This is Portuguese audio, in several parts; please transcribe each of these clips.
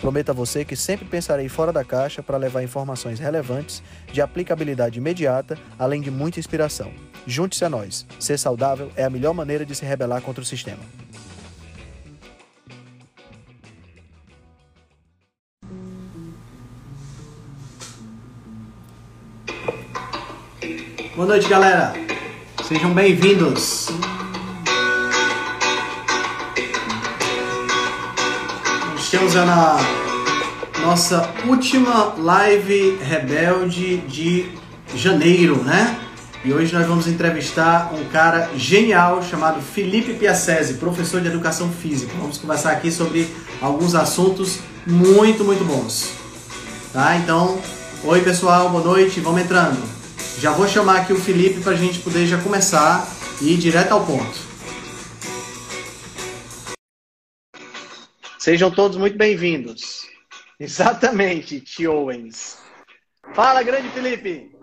Prometo a você que sempre pensarei fora da caixa para levar informações relevantes, de aplicabilidade imediata, além de muita inspiração. Junte-se a nós. Ser saudável é a melhor maneira de se rebelar contra o sistema. Boa noite, galera. Sejam bem-vindos. Estamos na nossa última live rebelde de janeiro, né? E hoje nós vamos entrevistar um cara genial chamado Felipe Piacese, professor de educação física. Vamos conversar aqui sobre alguns assuntos muito, muito bons. Tá? Então, oi pessoal, boa noite, vamos entrando. Já vou chamar aqui o Felipe para a gente poder já começar e ir direto ao ponto. Sejam todos muito bem-vindos. Exatamente, Tio Owens. Fala, grande Felipe.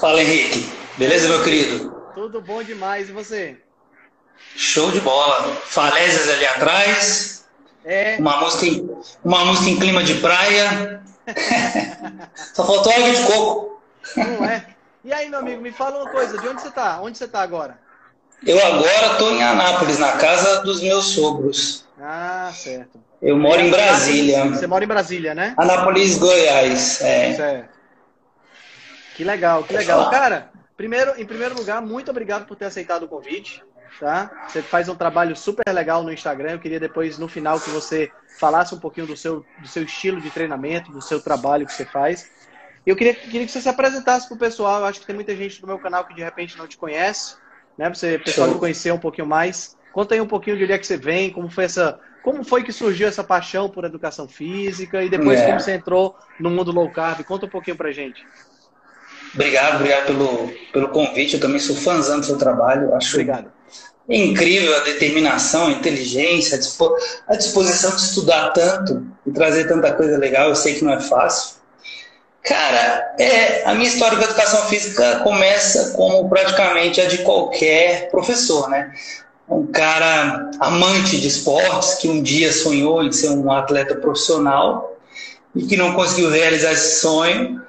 Fala, Henrique. Beleza, meu querido? Tudo bom demais. E você? Show de bola. Falésias ali atrás. É. Uma música em, uma música em clima de praia. Só faltou água de coco. Não é? E aí, meu amigo, me fala uma coisa. De onde você está? Onde você está agora? Eu agora estou em Anápolis, na casa dos meus sogros. Ah, certo. Eu moro em Brasília. Você mora em Brasília, né? Anápolis, Goiás. É. Certo. Que legal, que legal. Cara, primeiro, em primeiro lugar, muito obrigado por ter aceitado o convite. Tá? Você faz um trabalho super legal no Instagram. Eu queria depois, no final, que você falasse um pouquinho do seu, do seu estilo de treinamento, do seu trabalho que você faz. Eu queria, queria que você se apresentasse para o pessoal. Eu acho que tem muita gente do meu canal que de repente não te conhece, né? Pra você, pessoal, te conhecer um pouquinho mais. Conta aí um pouquinho de onde é que você vem, como foi essa, como foi que surgiu essa paixão por educação física e depois É. como você entrou no mundo low carb. Conta um pouquinho pra gente. Obrigado, obrigado pelo, pelo convite. Eu também sou fãzão do seu trabalho. Acho Obrigado. incrível a determinação, a inteligência, a dispo- a disposição de estudar tanto e trazer tanta coisa legal. Eu sei que não é fácil. Cara, é, a minha história com a educação física começa como praticamente a de qualquer professor, né? Um cara amante de esportes que um dia sonhou em ser um atleta profissional e que não conseguiu realizar esse sonho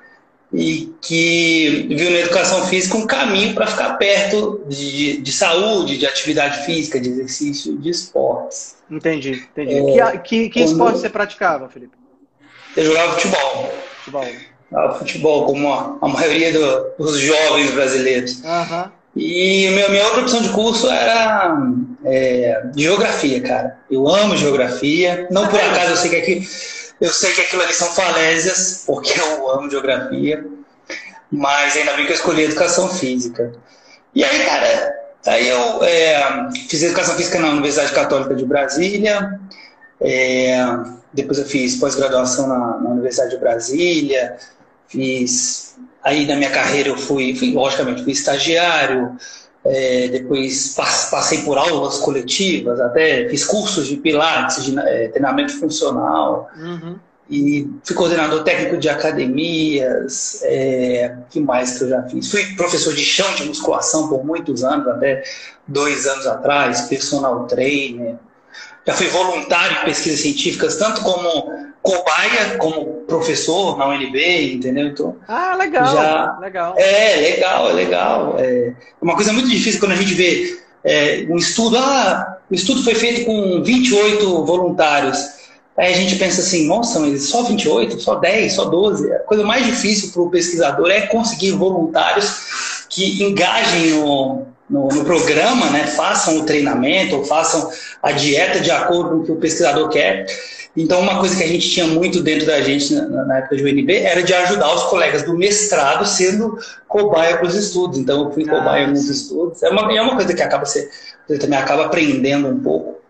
e que viu na educação física um caminho para ficar perto de, de saúde, de atividade física, de exercício, de esportes. Entendi, entendi. É, que que, que esporte você praticava, Felipe? Eu jogava futebol, Futebol. jogava futebol como a, a maioria do- dos jovens brasileiros. Aham. E minha, minha outra opção de curso era é, geografia, cara. Eu amo geografia. Não por acaso eu sei que aqui, eu sei que aquilo ali são falésias, porque eu amo geografia. Mas ainda bem que eu escolhi educação física. E aí, cara, aí eu é, fiz educação física na Universidade Católica de Brasília. É, depois eu fiz pós-graduação na, na Universidade de Brasília. Fiz Aí na minha carreira eu fui, fui logicamente, fui estagiário, é, depois pas- passei por aulas coletivas, até fiz cursos de pilates, de é, treinamento funcional, Uhum. e fui coordenador técnico de academias, é, que mais que eu já fiz? Fui professor de chão de musculação por muitos anos, até dois anos atrás, personal trainer. Já fui voluntário em pesquisas científicas, tanto como cobaia, como professor na UNB, entendeu? Então, Ah, legal. Já- Legal. é, legal, é legal. É uma coisa muito difícil quando a gente vê é, um estudo. Ah, o estudo foi feito com 28 voluntários. Aí a gente pensa assim, nossa, mas só 28, só 10, só 12. A coisa mais difícil para o pesquisador é conseguir voluntários que engajem no, no, no programa, né? façam o treinamento, ou façam a dieta de acordo com o que o pesquisador quer. Então, uma coisa que a gente tinha muito dentro da gente na, na época de UNB era de ajudar os colegas do mestrado sendo cobaia para os estudos. Então, eu fui Ah, cobaia nos estudos. É uma, é uma coisa que acaba ser, você também acaba aprendendo um pouco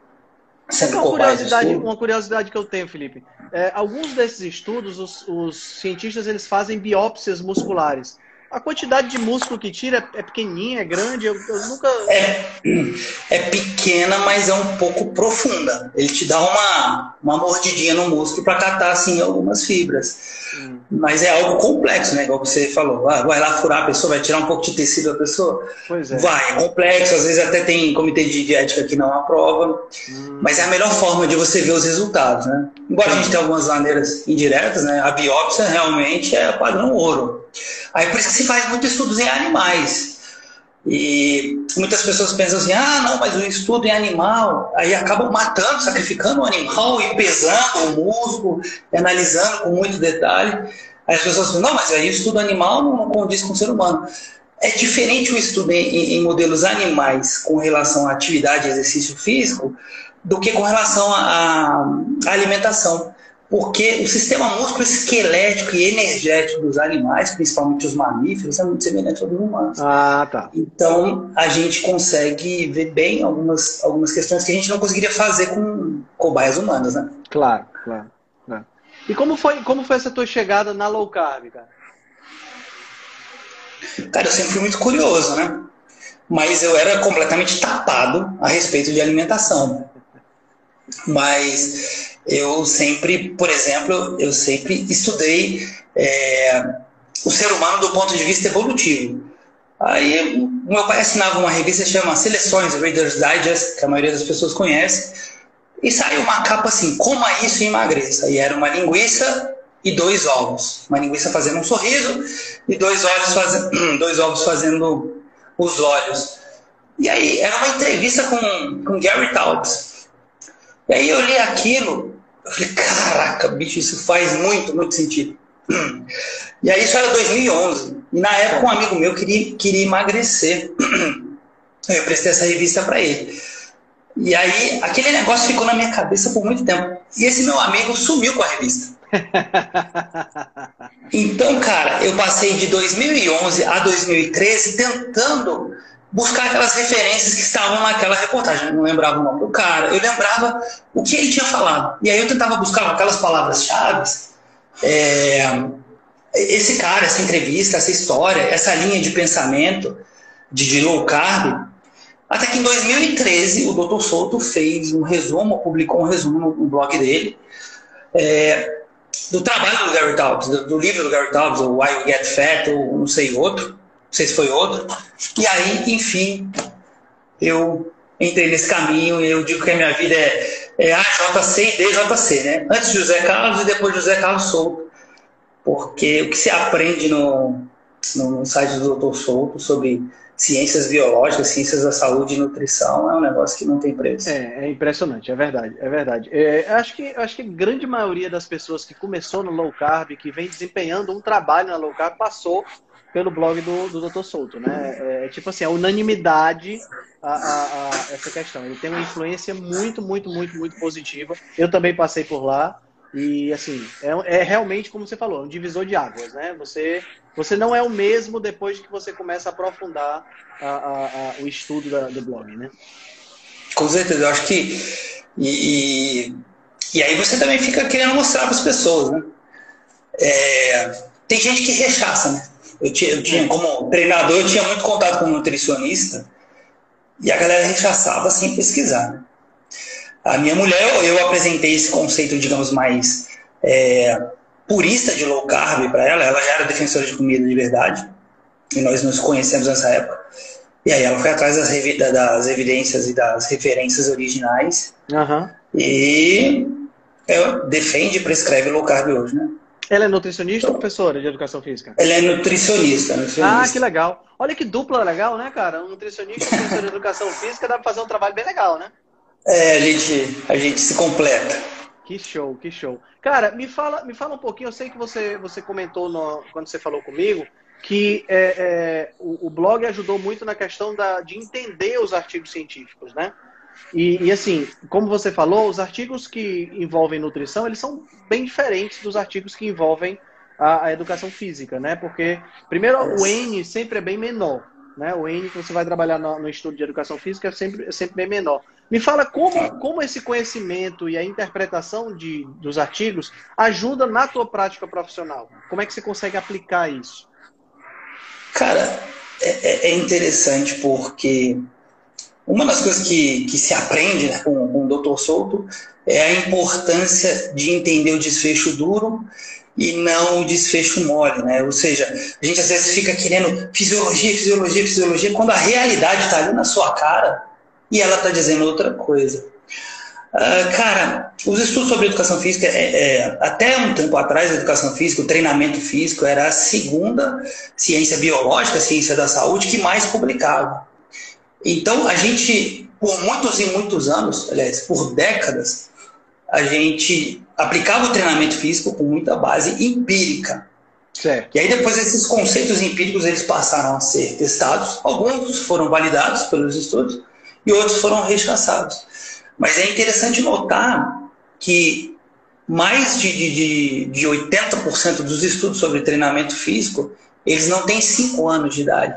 sendo Uma cobaia de curiosidade, uma curiosidade que eu tenho, Felipe. É, alguns desses estudos, os, os cientistas eles fazem biópsias musculares. A quantidade de músculo que tira é pequenininha, é grande? Eu, eu nunca. É, é pequena, mas é um pouco profunda. Ele te dá uma, uma mordidinha no músculo para catar assim, algumas fibras. Hum. Mas é algo complexo, né? Igual você falou. Ah, vai lá furar a pessoa, vai tirar um pouco de tecido da pessoa? Pois é. Vai, é complexo. Às vezes até tem comitê de diética que não aprova. Hum. Mas é a melhor forma de você ver os resultados, né? Embora a gente tenha algumas maneiras indiretas, né? A biópsia realmente é padrão ouro. Aí por isso que se faz muitos estudos em animais. E muitas pessoas pensam assim: ah, não, mas o estudo em animal, aí acabam matando, sacrificando o animal e pesando o músculo, analisando com muito detalhe. Aí as pessoas falam: não, mas aí o estudo animal não, condiz com o ser humano. É diferente o estudo em, em modelos animais com relação à atividade e exercício físico do que com relação à alimentação porque o sistema músculo-esquelético e energético dos animais, principalmente os mamíferos, é muito semelhante ao dos humanos. Ah, tá. Então, a gente consegue ver bem algumas, algumas questões que a gente não conseguiria fazer com cobaias humanas, né? Claro, claro. claro. E como foi, como foi essa tua chegada na low carb, cara? Cara, eu sempre fui muito curioso, né? Mas eu era completamente tapado a respeito de alimentação. Mas eu sempre, por exemplo, eu sempre estudei é, o ser humano do ponto de vista evolutivo. Aí, meu pai assinava uma revista chama Seleções, Reader's Digest, que a maioria das pessoas conhece, e saiu uma capa assim, coma isso e emagreça. E era uma linguiça e dois ovos. Uma linguiça fazendo um sorriso e dois, olhos fazendo, dois ovos fazendo os olhos. E aí, era uma entrevista com, com Gary Taubes. E aí eu li aquilo, eu falei, caraca, bicho, isso faz muito, muito sentido. E aí isso era 2011. E na época um amigo meu queria, queria emagrecer. Eu prestei essa revista para ele. E aí aquele negócio ficou na minha cabeça por muito tempo. E esse meu amigo sumiu com a revista. Então, cara, eu passei de 2011 a 2013 tentando buscar aquelas referências que estavam naquela reportagem. Eu não lembrava o nome do cara, eu lembrava o que ele tinha falado. E aí eu tentava buscar aquelas palavras-chave. É, esse cara, essa entrevista, essa história, essa linha de pensamento de, de low carb. Até que em 2013 o Dr. Souto fez um resumo, publicou um resumo no, blog dele, é, do trabalho do Gary Taubes, do, do, livro do Gary Taubes, o Why You Get Fat, ou não sei outro não sei se foi outro. E aí, enfim, eu entrei nesse caminho e eu digo que a minha vida é, é AJC e DJC, né? Antes de José Carlos e depois de José Carlos Souto. Porque o que se aprende no, no site do Dr. Souto sobre ciências biológicas, ciências da saúde e nutrição é um negócio que não tem preço. É, é impressionante, é verdade, é verdade. É, acho que acho que a grande maioria das pessoas que começou no low carb, que vem desempenhando um trabalho na low carb, passou pelo blog do, do Dr. Souto, né? É, é, tipo assim, a unanimidade a, a, a, essa questão. Ele tem uma influência muito, muito, muito, muito positiva. Eu também passei por lá e assim é, é realmente como você falou, é um divisor de águas, né? Você você não é o mesmo depois que você começa a aprofundar o estudo da, do blog, né? Com certeza, eu acho que e, e, e aí você também fica querendo mostrar para as pessoas, né? É, tem gente que rechaça, né? Eu tinha, eu tinha, como treinador, eu tinha muito contato com nutricionista e a galera rechaçava sem pesquisar. Né? A minha mulher, eu apresentei esse conceito, digamos, mais é, purista de low carb para ela. Ela já era defensora de comida de verdade e nós nos conhecemos nessa época. E aí ela foi atrás das, das evidências e das referências originais uhum. e defende e prescreve low carb hoje, né? Ela é nutricionista ou professora de educação física? Ela é nutricionista, nutricionista. Ah, que legal. Olha que dupla legal, né, cara? Um nutricionista e professor de educação física dá pra fazer um trabalho bem legal, né? É, a gente, a gente se completa. Que show, que show. Cara, me fala, me fala um pouquinho, eu sei que você, você comentou no, quando você falou comigo que é, é, o, o, blog ajudou muito na questão da, de entender os artigos científicos, né? E, e, assim, como você falou, os artigos que envolvem nutrição, eles são bem diferentes dos artigos que envolvem a, a educação física, né? Porque, primeiro, o N sempre é bem menor, né? O N que você vai trabalhar no, no estudo de educação física é sempre, é sempre bem menor. Me fala como, como esse conhecimento e a interpretação de, dos artigos ajuda na tua prática profissional. Como é que você consegue aplicar isso? Cara, é, é, é interessante porque uma das coisas que, que se aprende né, com, com o Dr. Souto é a importância de entender o desfecho duro e não o desfecho mole, né? Ou seja, a gente às vezes fica querendo fisiologia, fisiologia, fisiologia, quando a realidade está ali na sua cara e ela está dizendo outra coisa. Uh, cara, os estudos sobre educação física, é, é, até um tempo atrás, a educação física, o treinamento físico era a segunda ciência biológica, ciência da saúde, que mais publicava. Então, a gente, por muitos e muitos anos, aliás, por décadas, a gente aplicava o treinamento físico com muita base empírica. Certo. E aí depois esses conceitos empíricos eles passaram a ser testados, alguns foram validados pelos estudos e outros foram rechaçados. Mas é interessante notar que mais de, de, de 80% dos estudos sobre treinamento físico, eles não têm 5 anos de idade.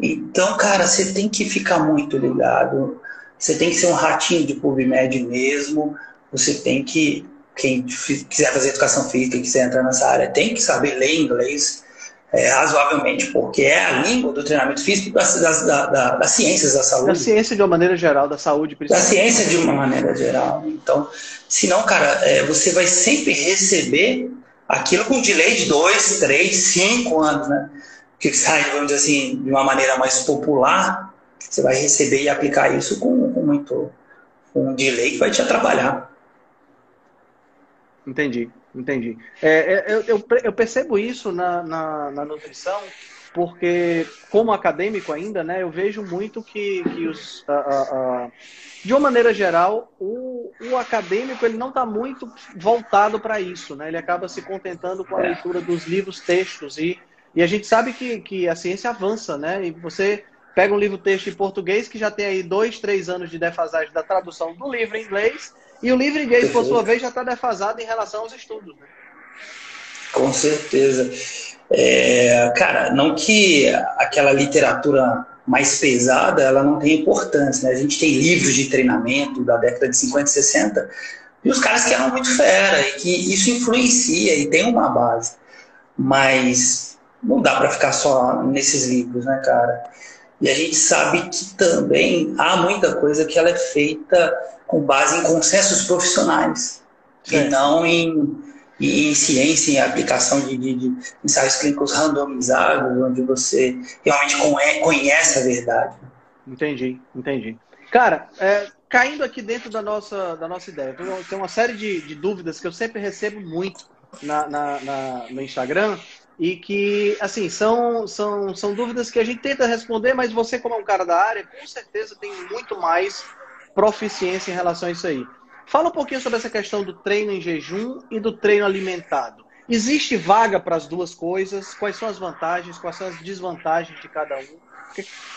Então, cara, você tem que ficar muito ligado, você tem que ser um ratinho de PubMed mesmo, você tem que, quem quiser fazer educação física, quiser entrar nessa área, tem que saber ler inglês é, razoavelmente, porque é a língua do treinamento físico das, das, da, da, das ciências da saúde. Da ciência de uma maneira geral, da saúde Da ciência de uma maneira geral. Então, senão, cara, é, você vai sempre receber aquilo com delay de dois, três, cinco anos, né? Que sai, vamos dizer assim, de uma maneira mais popular, você vai receber e aplicar isso com, com muito com um delay que vai te atrapalhar. Entendi, entendi. É, é, eu, eu, eu, percebo isso na, na, na, nutrição, porque como acadêmico ainda, né, eu vejo muito que, que os, a, a, a, de uma maneira geral, o, o acadêmico ele não está muito voltado para isso, né? Ele acaba se contentando com a é. leitura dos livros, textos e, e a gente sabe que, que a ciência avança, né? E você pega um livro texto em português que já tem aí dois, três anos de defasagem da tradução do livro em inglês e o livre inglês, por sua vez, já está defasado em relação aos estudos. Né? Com certeza. É, cara, não que aquela literatura mais pesada ela não tenha importância. Né? A gente tem livros de treinamento da década de 50 e 60 e os caras que eram muito fera e que isso influencia e tem uma base. Mas não dá para ficar só nesses livros, né, cara? E a gente sabe que também há muita coisa que ela é feita com base em consensos profissionais e não em, em, ciência, em aplicação de, de, de, ensaios clínicos randomizados, onde você realmente conhece a verdade. Entendi, entendi. Cara, é, caindo aqui dentro da nossa, da nossa ideia, tem uma série de, de dúvidas que eu sempre recebo muito na, na, na, no Instagram e que, assim, são, são, são dúvidas que a gente tenta responder, mas você, como é um cara da área, com certeza tem muito mais proficiência em relação a isso aí. Fala um pouquinho sobre essa questão do treino em jejum e do treino alimentado. Existe vaga para as duas coisas? Quais são as vantagens, quais são as desvantagens de cada um?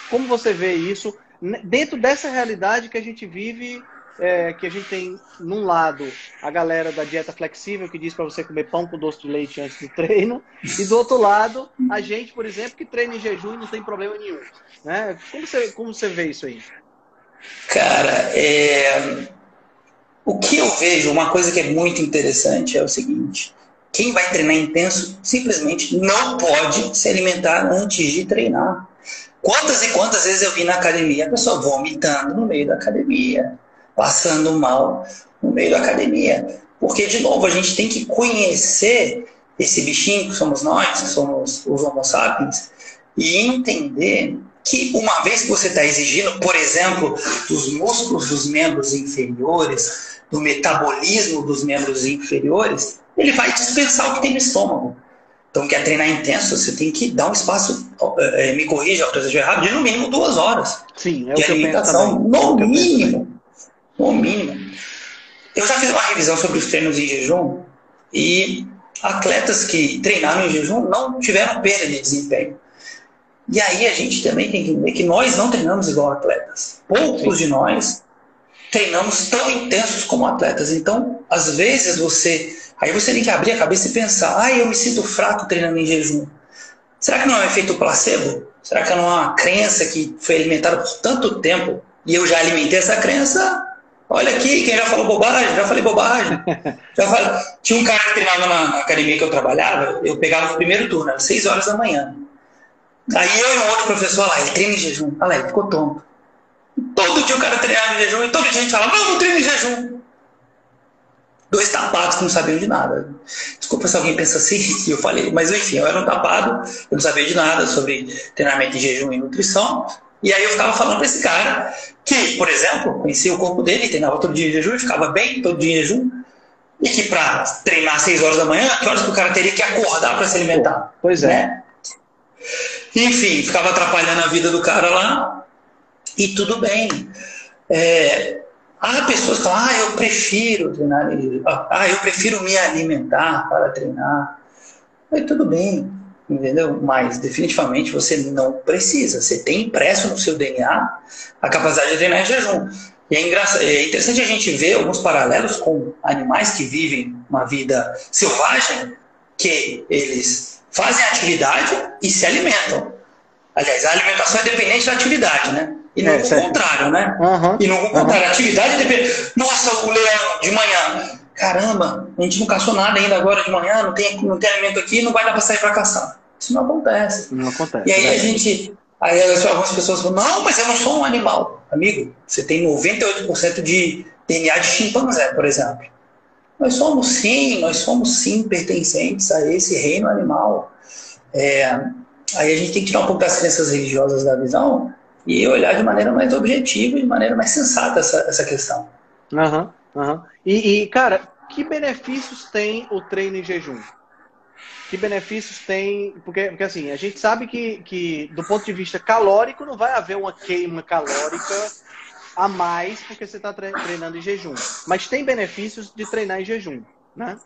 Como você vê isso dentro dessa realidade que a gente vive é, que a gente tem, num lado, a galera da dieta flexível, que diz para você comer pão com doce de leite antes do treino, e do outro lado, a gente, por exemplo, que treina em jejum e não tem problema nenhum. Né? Como, você, como você vê isso aí? Cara, é... o que eu vejo, uma coisa que é muito interessante é o seguinte: quem vai treinar intenso simplesmente não pode se alimentar antes de treinar. Quantas e quantas vezes eu vi na academia a pessoa vomitando no meio da academia, passando mal no meio da academia. Porque, de novo, a gente tem que conhecer esse bichinho que somos nós, que somos os Homo sapiens, e entender que uma vez que você está exigindo, por exemplo, dos músculos dos membros inferiores, do metabolismo dos membros inferiores, ele vai dispensar o que tem no estômago. Então, quer treinar intenso, você tem que dar um espaço, é, me corrija eu estiver errado, de no mínimo duas horas Sim, é de alimentação, no mínimo. No mínimo. Eu já fiz uma revisão sobre os treinos em jejum e atletas que treinaram em jejum não tiveram perda de desempenho. E aí a gente também tem que entender que nós não treinamos igual atletas. Poucos de nós treinamos tão intensos como atletas. Então, às vezes você. Aí você tem que abrir a cabeça e pensar: ah, eu me sinto fraco treinando em jejum. Será que não é um efeito placebo? Será que não é uma crença que foi alimentada por tanto tempo e eu já alimentei essa crença Olha aqui, quem já falou bobagem, já falei bobagem. Já falei. Tinha um cara que treinava na academia que eu trabalhava, eu pegava o primeiro turno, às 6 horas da manhã. Aí eu e um outro professor lá, ele treina em jejum. Olha lá, ele ficou tonto. Todo dia o cara treinava em jejum e todo dia a gente falava, vamos treino em jejum. Dois tapados que não sabiam de nada. Desculpa se alguém pensa assim, e eu falei, mas enfim, eu era um tapado, eu não sabia de nada sobre treinamento em jejum e nutrição. E aí eu ficava falando para esse cara que, por exemplo, conhecia o corpo dele, treinava todo dia em jejum, ficava bem todo dia em jejum, e que para treinar às 6 horas da manhã, que horas que o cara teria que acordar para se alimentar? Pois é. Né? Enfim, ficava atrapalhando a vida do cara lá, e tudo bem. É, há pessoas que falam, ah, eu prefiro treinar, ah, eu prefiro me alimentar para treinar. Aí tudo bem, entendeu? Mas definitivamente você não precisa. Você tem impresso no seu DNA a capacidade de treinar em jejum. E é, engraçado, é interessante a gente ver alguns paralelos com animais que vivem uma vida selvagem, que eles fazem atividade e se alimentam. Aliás, a alimentação é dependente da atividade, né? E não é, o contrário, né? Uhum, e não o contrário. Uhum. A atividade dependente. Nossa, o leão de manhã. Caramba, a gente não caçou nada ainda agora de manhã, não tem, não tem alimento aqui, não vai dar para sair para caçar. Isso não acontece. Não acontece. E aí a gente. Aí algumas pessoas falam, não, mas eu não sou um animal. Amigo, você tem 98% de DNA de chimpanzé, por exemplo. Nós somos sim, nós somos sim pertencentes a esse reino animal. É, aí a gente tem que tirar um pouco das crenças religiosas da visão e olhar de maneira mais objetiva, de maneira mais sensata essa, essa questão. Uhum, uhum. E, e, cara, que benefícios tem o treino em jejum? Que benefícios tem? Porque, porque assim, a gente sabe que, que do ponto de vista calórico não vai haver uma queima calórica a mais porque você está treinando em jejum. Mas tem benefícios de treinar em jejum. Né?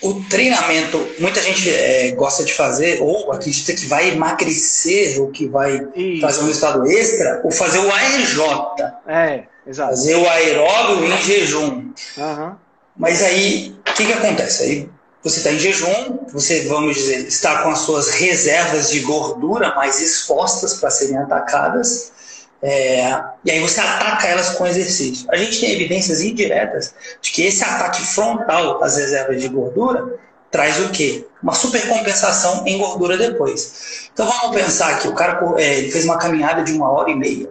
O treinamento, muita gente é, gosta de fazer, ou acredita que vai emagrecer, ou que vai Isso. fazer um resultado extra, ou fazer o AEJ. É, exato. Fazer o aeróbio em jejum. Uhum. Mas aí, o que, que acontece? Aí você está em jejum, você, vamos dizer, está com as suas reservas de gordura mais expostas para serem atacadas. É, e aí você ataca elas com exercício. A gente tem evidências indiretas de que esse ataque frontal às reservas de gordura traz o quê? Uma supercompensação em gordura depois. Então vamos pensar que o cara é, ele fez uma caminhada de uma hora e meia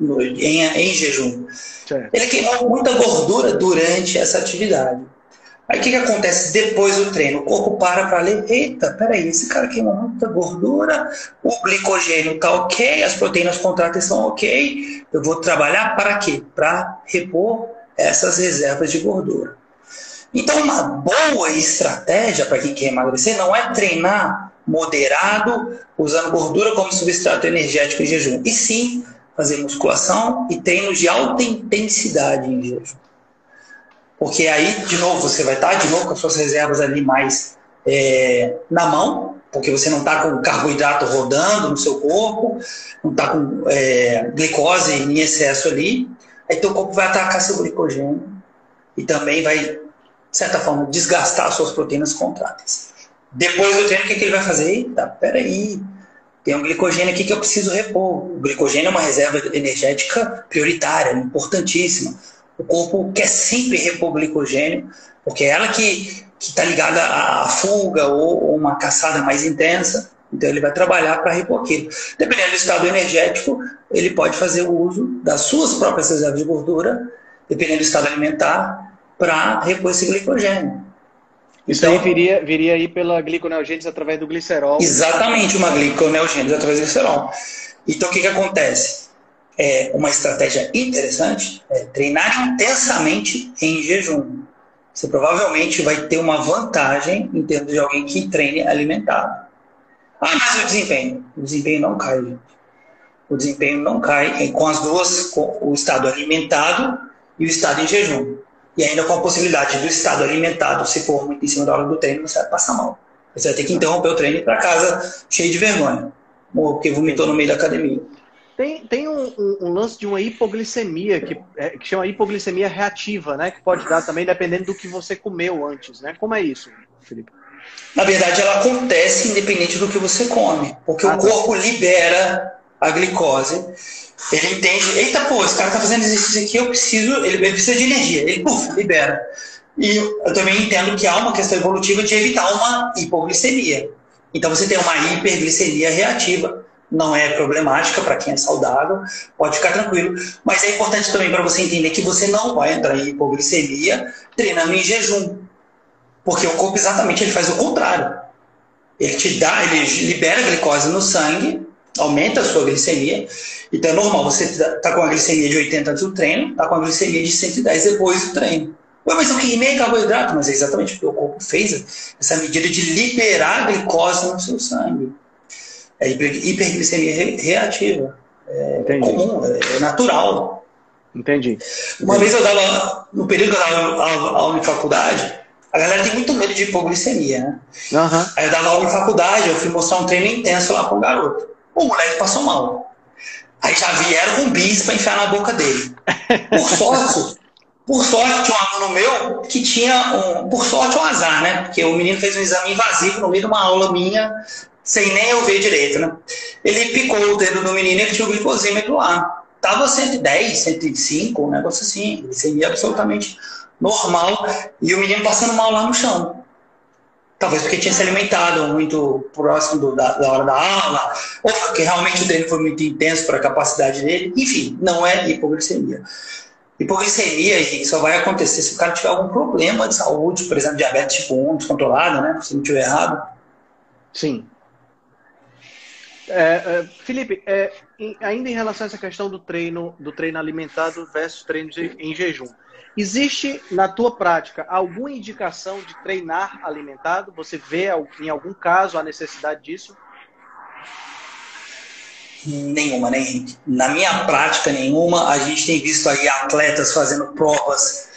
no, em, em, jejum. Certo. Ele queimou muita gordura durante essa atividade. Aí o que, que acontece depois do treino? O corpo para para ler, eita, peraí, esse cara queima muita gordura, o glicogênio está ok, as proteínas contráteis estão ok, eu vou trabalhar para quê? Para repor essas reservas de gordura. Então, uma boa estratégia para quem quer emagrecer não é treinar moderado, usando gordura como substrato energético em jejum, e sim fazer musculação e treinos de alta intensidade em jejum. Porque aí, de novo, você vai estar de novo com as suas reservas ali mais é, na mão, porque você não está com carboidrato rodando no seu corpo, não está com é, glicose em excesso ali. Aí teu corpo vai atacar seu glicogênio e também vai, de certa forma, desgastar suas proteínas contráteis. Depois do treino, o que, que ele vai fazer? Eita, peraí, tem um glicogênio aqui que eu preciso repor. O glicogênio é uma reserva energética prioritária, importantíssima. O corpo quer sempre repor glicogênio, porque é ela que está ligada à fuga ou, ou uma caçada mais intensa. Então ele vai trabalhar para repor aquilo. Dependendo do estado energético, ele pode fazer o uso das suas próprias reservas de gordura, dependendo do estado alimentar, para repor esse glicogênio. Isso então, aí viria, viria aí pela gliconeogênese através do glicerol. Exatamente, uma gliconeogênese através do glicerol. Então o que, que acontece? É, uma estratégia interessante é treinar intensamente em jejum. Você provavelmente vai ter uma vantagem em termos de alguém que treine alimentado. Ah, mas o desempenho? O desempenho não cai, gente. O desempenho não cai com as duas, com o estado alimentado e o estado em jejum. E ainda com a possibilidade do estado alimentado, se for muito em cima da hora do treino, você vai passar mal. Você vai ter que interromper o treino para casa cheio de vergonha, porque vomitou no meio da academia. Tem, tem um, um, um, lance de uma hipoglicemia, que, é, que chama hipoglicemia reativa, né? Que pode dar também dependendo do que você comeu antes, né? Como é isso, Felipe? Na verdade, ela acontece independente do que você come, porque ah, o tá. corpo libera a glicose. Ele entende, eita, pô, esse cara tá fazendo exercício aqui, eu preciso, ele, ele precisa de energia. Ele, puf, libera. E eu também entendo que há uma questão evolutiva de evitar uma hipoglicemia. Então você tem uma hiperglicemia reativa não é problemática para quem é saudável, pode ficar tranquilo. Mas é importante também para você entender que você não vai entrar em hipoglicemia treinando em jejum. Porque o corpo exatamente ele faz o contrário. Ele te dá, ele libera glicose no sangue, aumenta a sua glicemia. Então é normal, você está com a glicemia de 80 antes do treino, está com a glicemia de 110 depois do treino. Ué, mas eu queimei carboidrato, mas é exatamente porque o corpo fez essa medida de liberar glicose no seu sangue. É hiperglicemia reativa. É comum, é natural. Entendi. Uma vez eu dava, no período que eu dava aula em faculdade, a galera tem muito medo de hipoglicemia, né? Uhum. Aí eu dava aula em faculdade, eu fui mostrar um treino intenso lá com o garoto. O moleque passou mal. Aí já vieram com bis para enfiar na boca dele. Por sorte, por sorte, tinha um aluno meu que tinha um. Por sorte, um azar, né? Porque o menino fez um exame invasivo no meio de uma aula minha sem nem eu ver direito, né? Ele picou o dedo do menino e tinha o glicosímetro lá. Tava 110, 105, um negócio assim, glicemia absolutamente normal, e o menino passando mal lá no chão. Talvez porque tinha se alimentado muito próximo do, da, da, hora da aula, ou porque realmente o treino foi muito intenso para a capacidade dele. Enfim, não é hipoglicemia. Hipoglicemia só vai acontecer se o cara tiver algum problema de saúde, por exemplo, diabetes tipo 1 descontrolado, né? Se não tiver errado. Sim, é, é, Felipe, é, ainda em relação a essa questão do treino, do treino alimentado versus treino de, em jejum, existe na tua prática alguma indicação de treinar alimentado? Você vê em algum caso a necessidade disso? Nenhuma, nem na minha prática nenhuma. A gente tem visto aí atletas fazendo provas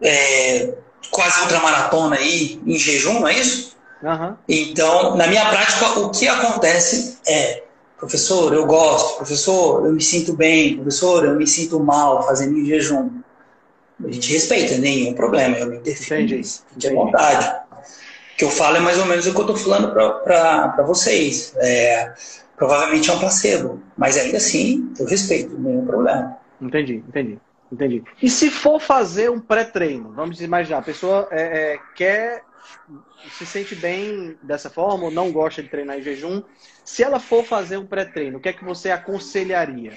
é, quase ultramaratona aí em jejum, não é isso? Uhum. Então, na minha prática, o que acontece é, professor, eu gosto, professor, eu me sinto bem, professor, eu me sinto mal fazendo em jejum. A gente respeita, nenhum problema, eu me defendo isso, de vontade. O que eu falo é mais ou menos o que eu estou falando para vocês. É, provavelmente é um placebo, mas ainda assim eu respeito, nenhum problema. Entendi, entendi. Entendi. E se for fazer um pré-treino, vamos imaginar, a pessoa é, é, quer se sente bem dessa forma ou não gosta de treinar em jejum, se ela for fazer um pré-treino, o que é que você aconselharia?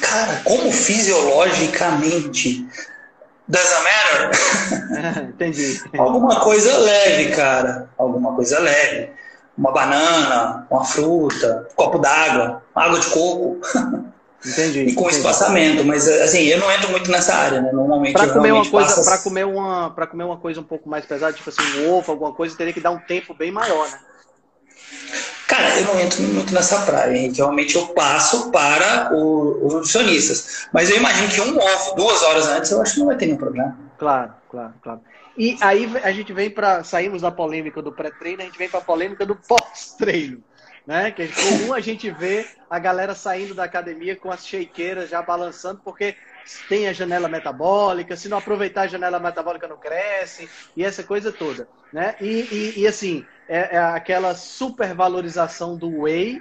Cara, como fisiologicamente doesn't matter? Entendi. Alguma coisa leve, cara. Alguma coisa leve. Uma banana, uma fruta, um copo d'água, água de coco. Entendi. E com entendi. espaçamento, mas assim, eu não entro muito nessa área, né? Normalmente para comer uma coisa, passo... para comer uma, para comer uma coisa um pouco mais pesada, tipo assim, um ovo, alguma coisa, teria que dar um tempo bem maior, né? Cara, eu não entro muito nessa praia, hein? Realmente eu passo para o, os nutricionistas. Mas eu imagino que um ovo, duas horas antes, eu acho que não vai ter nenhum problema. Claro, claro, claro. E aí a gente vem para saímos da polêmica do pré-treino, a gente vem para a polêmica do pós-treino né? Que é comum a gente ver a galera saindo da academia com as shakeiras já balançando, porque tem a janela metabólica, se não aproveitar a janela metabólica não cresce, e essa coisa toda, né? E, e, e assim, é, é, aquela supervalorização do whey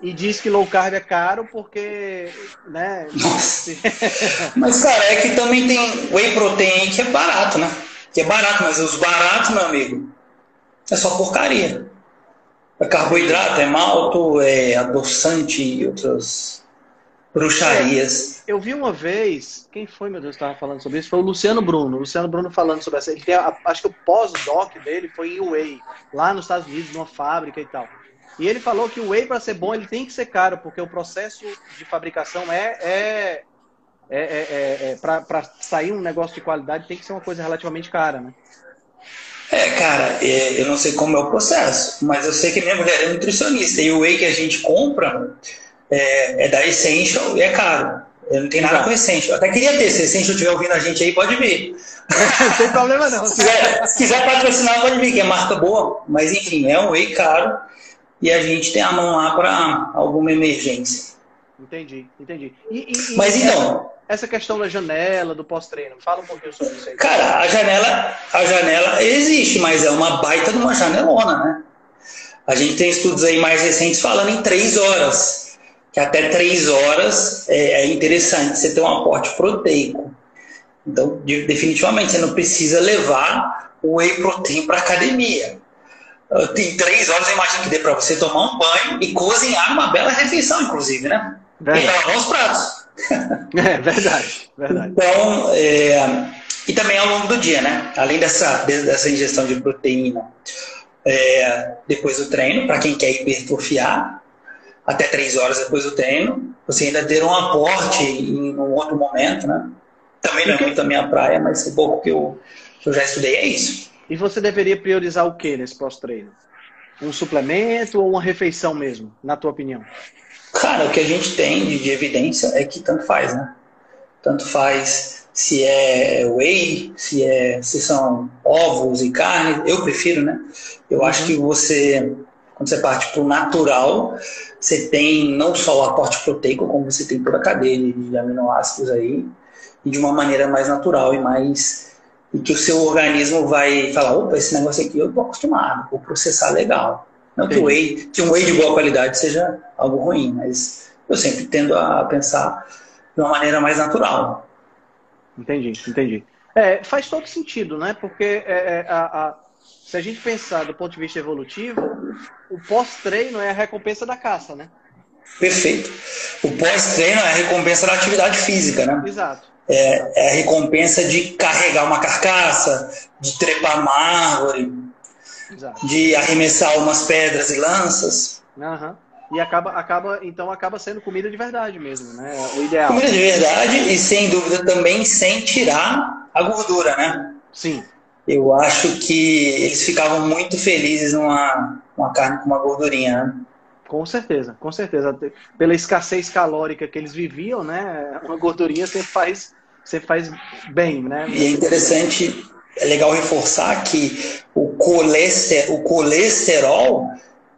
e diz que low carb é caro porque, né? Nossa. mas, cara, é que também tem whey protein que é barato, né? Que é barato, mas os baratos, meu amigo, é só porcaria. É carboidrato, é malto, é adoçante e outras bruxarias. É, eu vi uma vez, quem foi, meu Deus, estava falando sobre isso? Foi o Luciano Bruno. O Luciano Bruno falando sobre essa. Ele tem a, acho que o pós-doc dele foi em Whey, lá nos Estados Unidos, numa fábrica e tal. E ele falou que o whey, para ser bom, ele tem que ser caro, porque o processo de fabricação é. é, é, é, é para sair um negócio de qualidade, tem que ser uma coisa relativamente cara, né? É, cara, é, eu não sei como é o processo, mas eu sei que minha mulher é nutricionista e o whey que a gente compra é, é da Essential e é caro. Eu não tenho nada com Essential. Até queria ter, se Essential estiver ouvindo a gente aí, pode vir. não tem problema não. se, quiser, se quiser patrocinar, pode vir, que é marca boa. Mas enfim, é um whey caro e a gente tem a mão lá para alguma emergência. Entendi, entendi. E, e, Mas então. Essa questão da janela, do pós-treino, fala um pouquinho sobre isso aí. Cara, a janela, a janela existe, mas é uma baita de uma janelona, né? A gente tem estudos aí mais recentes falando em três horas. Que até três horas é, é interessante você ter um aporte proteico. Então, definitivamente, você não precisa levar o whey protein para academia. Em três horas eu imagino que dê para você tomar um banho e cozinhar uma bela refeição, inclusive, né? Verdade. E lavar os pratos. É, verdade, verdade. Então, é, e também ao longo do dia, né? Além dessa, dessa ingestão de proteína é, depois do treino, para quem quer hipertrofiar, até três horas depois do treino, você ainda ter um aporte em um outro momento, né? Também não é muito a minha praia, mas o pouco que eu, que eu já estudei é isso. E você deveria priorizar o que nesse pós-treino? Um suplemento ou uma refeição mesmo, na tua opinião? Cara, o que a gente tem de, de evidência é que tanto faz, né? Tanto faz se é whey, se, é, se são ovos e carne, eu prefiro, né? Eu uhum. acho que você, quando você parte para o natural, você tem não só o aporte proteico, como você tem toda a cadeia de aminoácidos aí, e de uma maneira mais natural e mais. e que o seu organismo vai falar: opa, esse negócio aqui eu estou acostumado, vou processar legal. Não que, o whey, que um whey de boa qualidade seja algo ruim, mas eu sempre tendo a pensar de uma maneira mais natural. Entendi, entendi. É, faz todo sentido, né? Porque é, é, a, a, se a gente pensar do ponto de vista evolutivo, o pós-treino é a recompensa da caça, né? Perfeito. O pós-treino é a recompensa da atividade física, né? Exato. É, é, a recompensa de carregar uma carcaça, de trepar numa árvore, Exato. de arremessar umas pedras e lanças. Uhum. E acaba, acaba, então acaba sendo comida de verdade mesmo, né? O ideal. Comida de verdade e sem dúvida também sem tirar a gordura, né? Sim. Eu acho que eles ficavam muito felizes numa uma carne com uma gordurinha, né? Com certeza, com certeza. Pela escassez calórica que eles viviam, né? Uma gordurinha sempre faz, sempre faz bem, né? E é interessante, é legal reforçar que o colesterol, o colesterol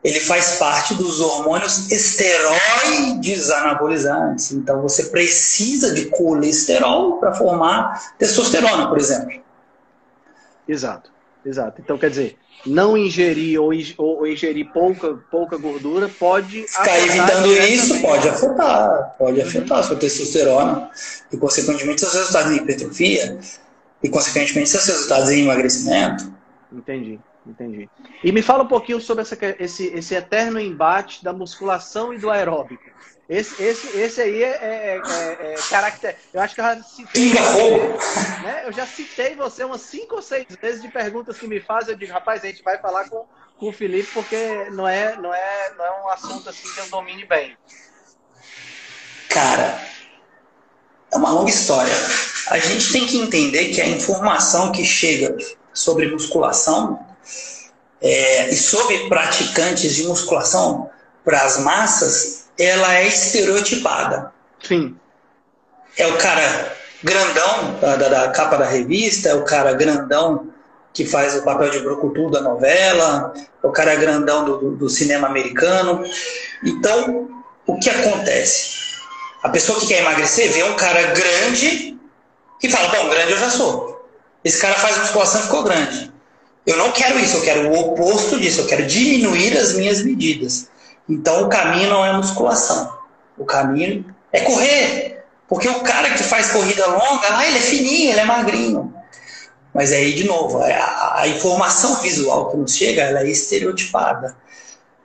ele faz parte dos hormônios esteroides anabolizantes. Então você precisa de colesterol para formar testosterona, por exemplo. Exato, exato. Então quer dizer, não ingerir ou, ou ingerir pouca, pouca gordura pode. Ficar evitando isso pode afetar, pode afetar a sua testosterona e, consequentemente, seus resultados em hipertrofia e, consequentemente, seus resultados em emagrecimento. Entendi. Entendi. E me fala um pouquinho sobre essa, esse, esse eterno embate da musculação e do aeróbico. Esse, esse, esse aí é, é, é, é caracter. Eu acho que eu já citei. Você, né? Eu já citei você umas cinco ou seis vezes de perguntas que me fazem. Eu digo, rapaz, a gente vai falar com, com o Felipe porque não é, não, é, não é um assunto assim que eu domine bem. Cara, é uma longa história. A gente tem que entender que a informação que chega sobre musculação é, e sobre praticantes de musculação para as massas, ela é estereotipada. Sim. É o cara grandão da, da, da capa da revista, é o cara grandão que faz o papel de brucutu da novela, é o cara grandão do, do, do cinema americano. Então, o que acontece? A pessoa que quer emagrecer vê um cara grande e fala: Bom, grande eu já sou. Esse cara faz musculação e ficou grande. Eu não quero isso, eu quero o oposto disso, eu quero diminuir as minhas medidas. Então o caminho não é musculação. O caminho é correr. Porque o cara que faz corrida longa, lá ele é fininho, ele é magrinho. Mas aí, de novo, é a, a informação visual que nos chega ela é estereotipada.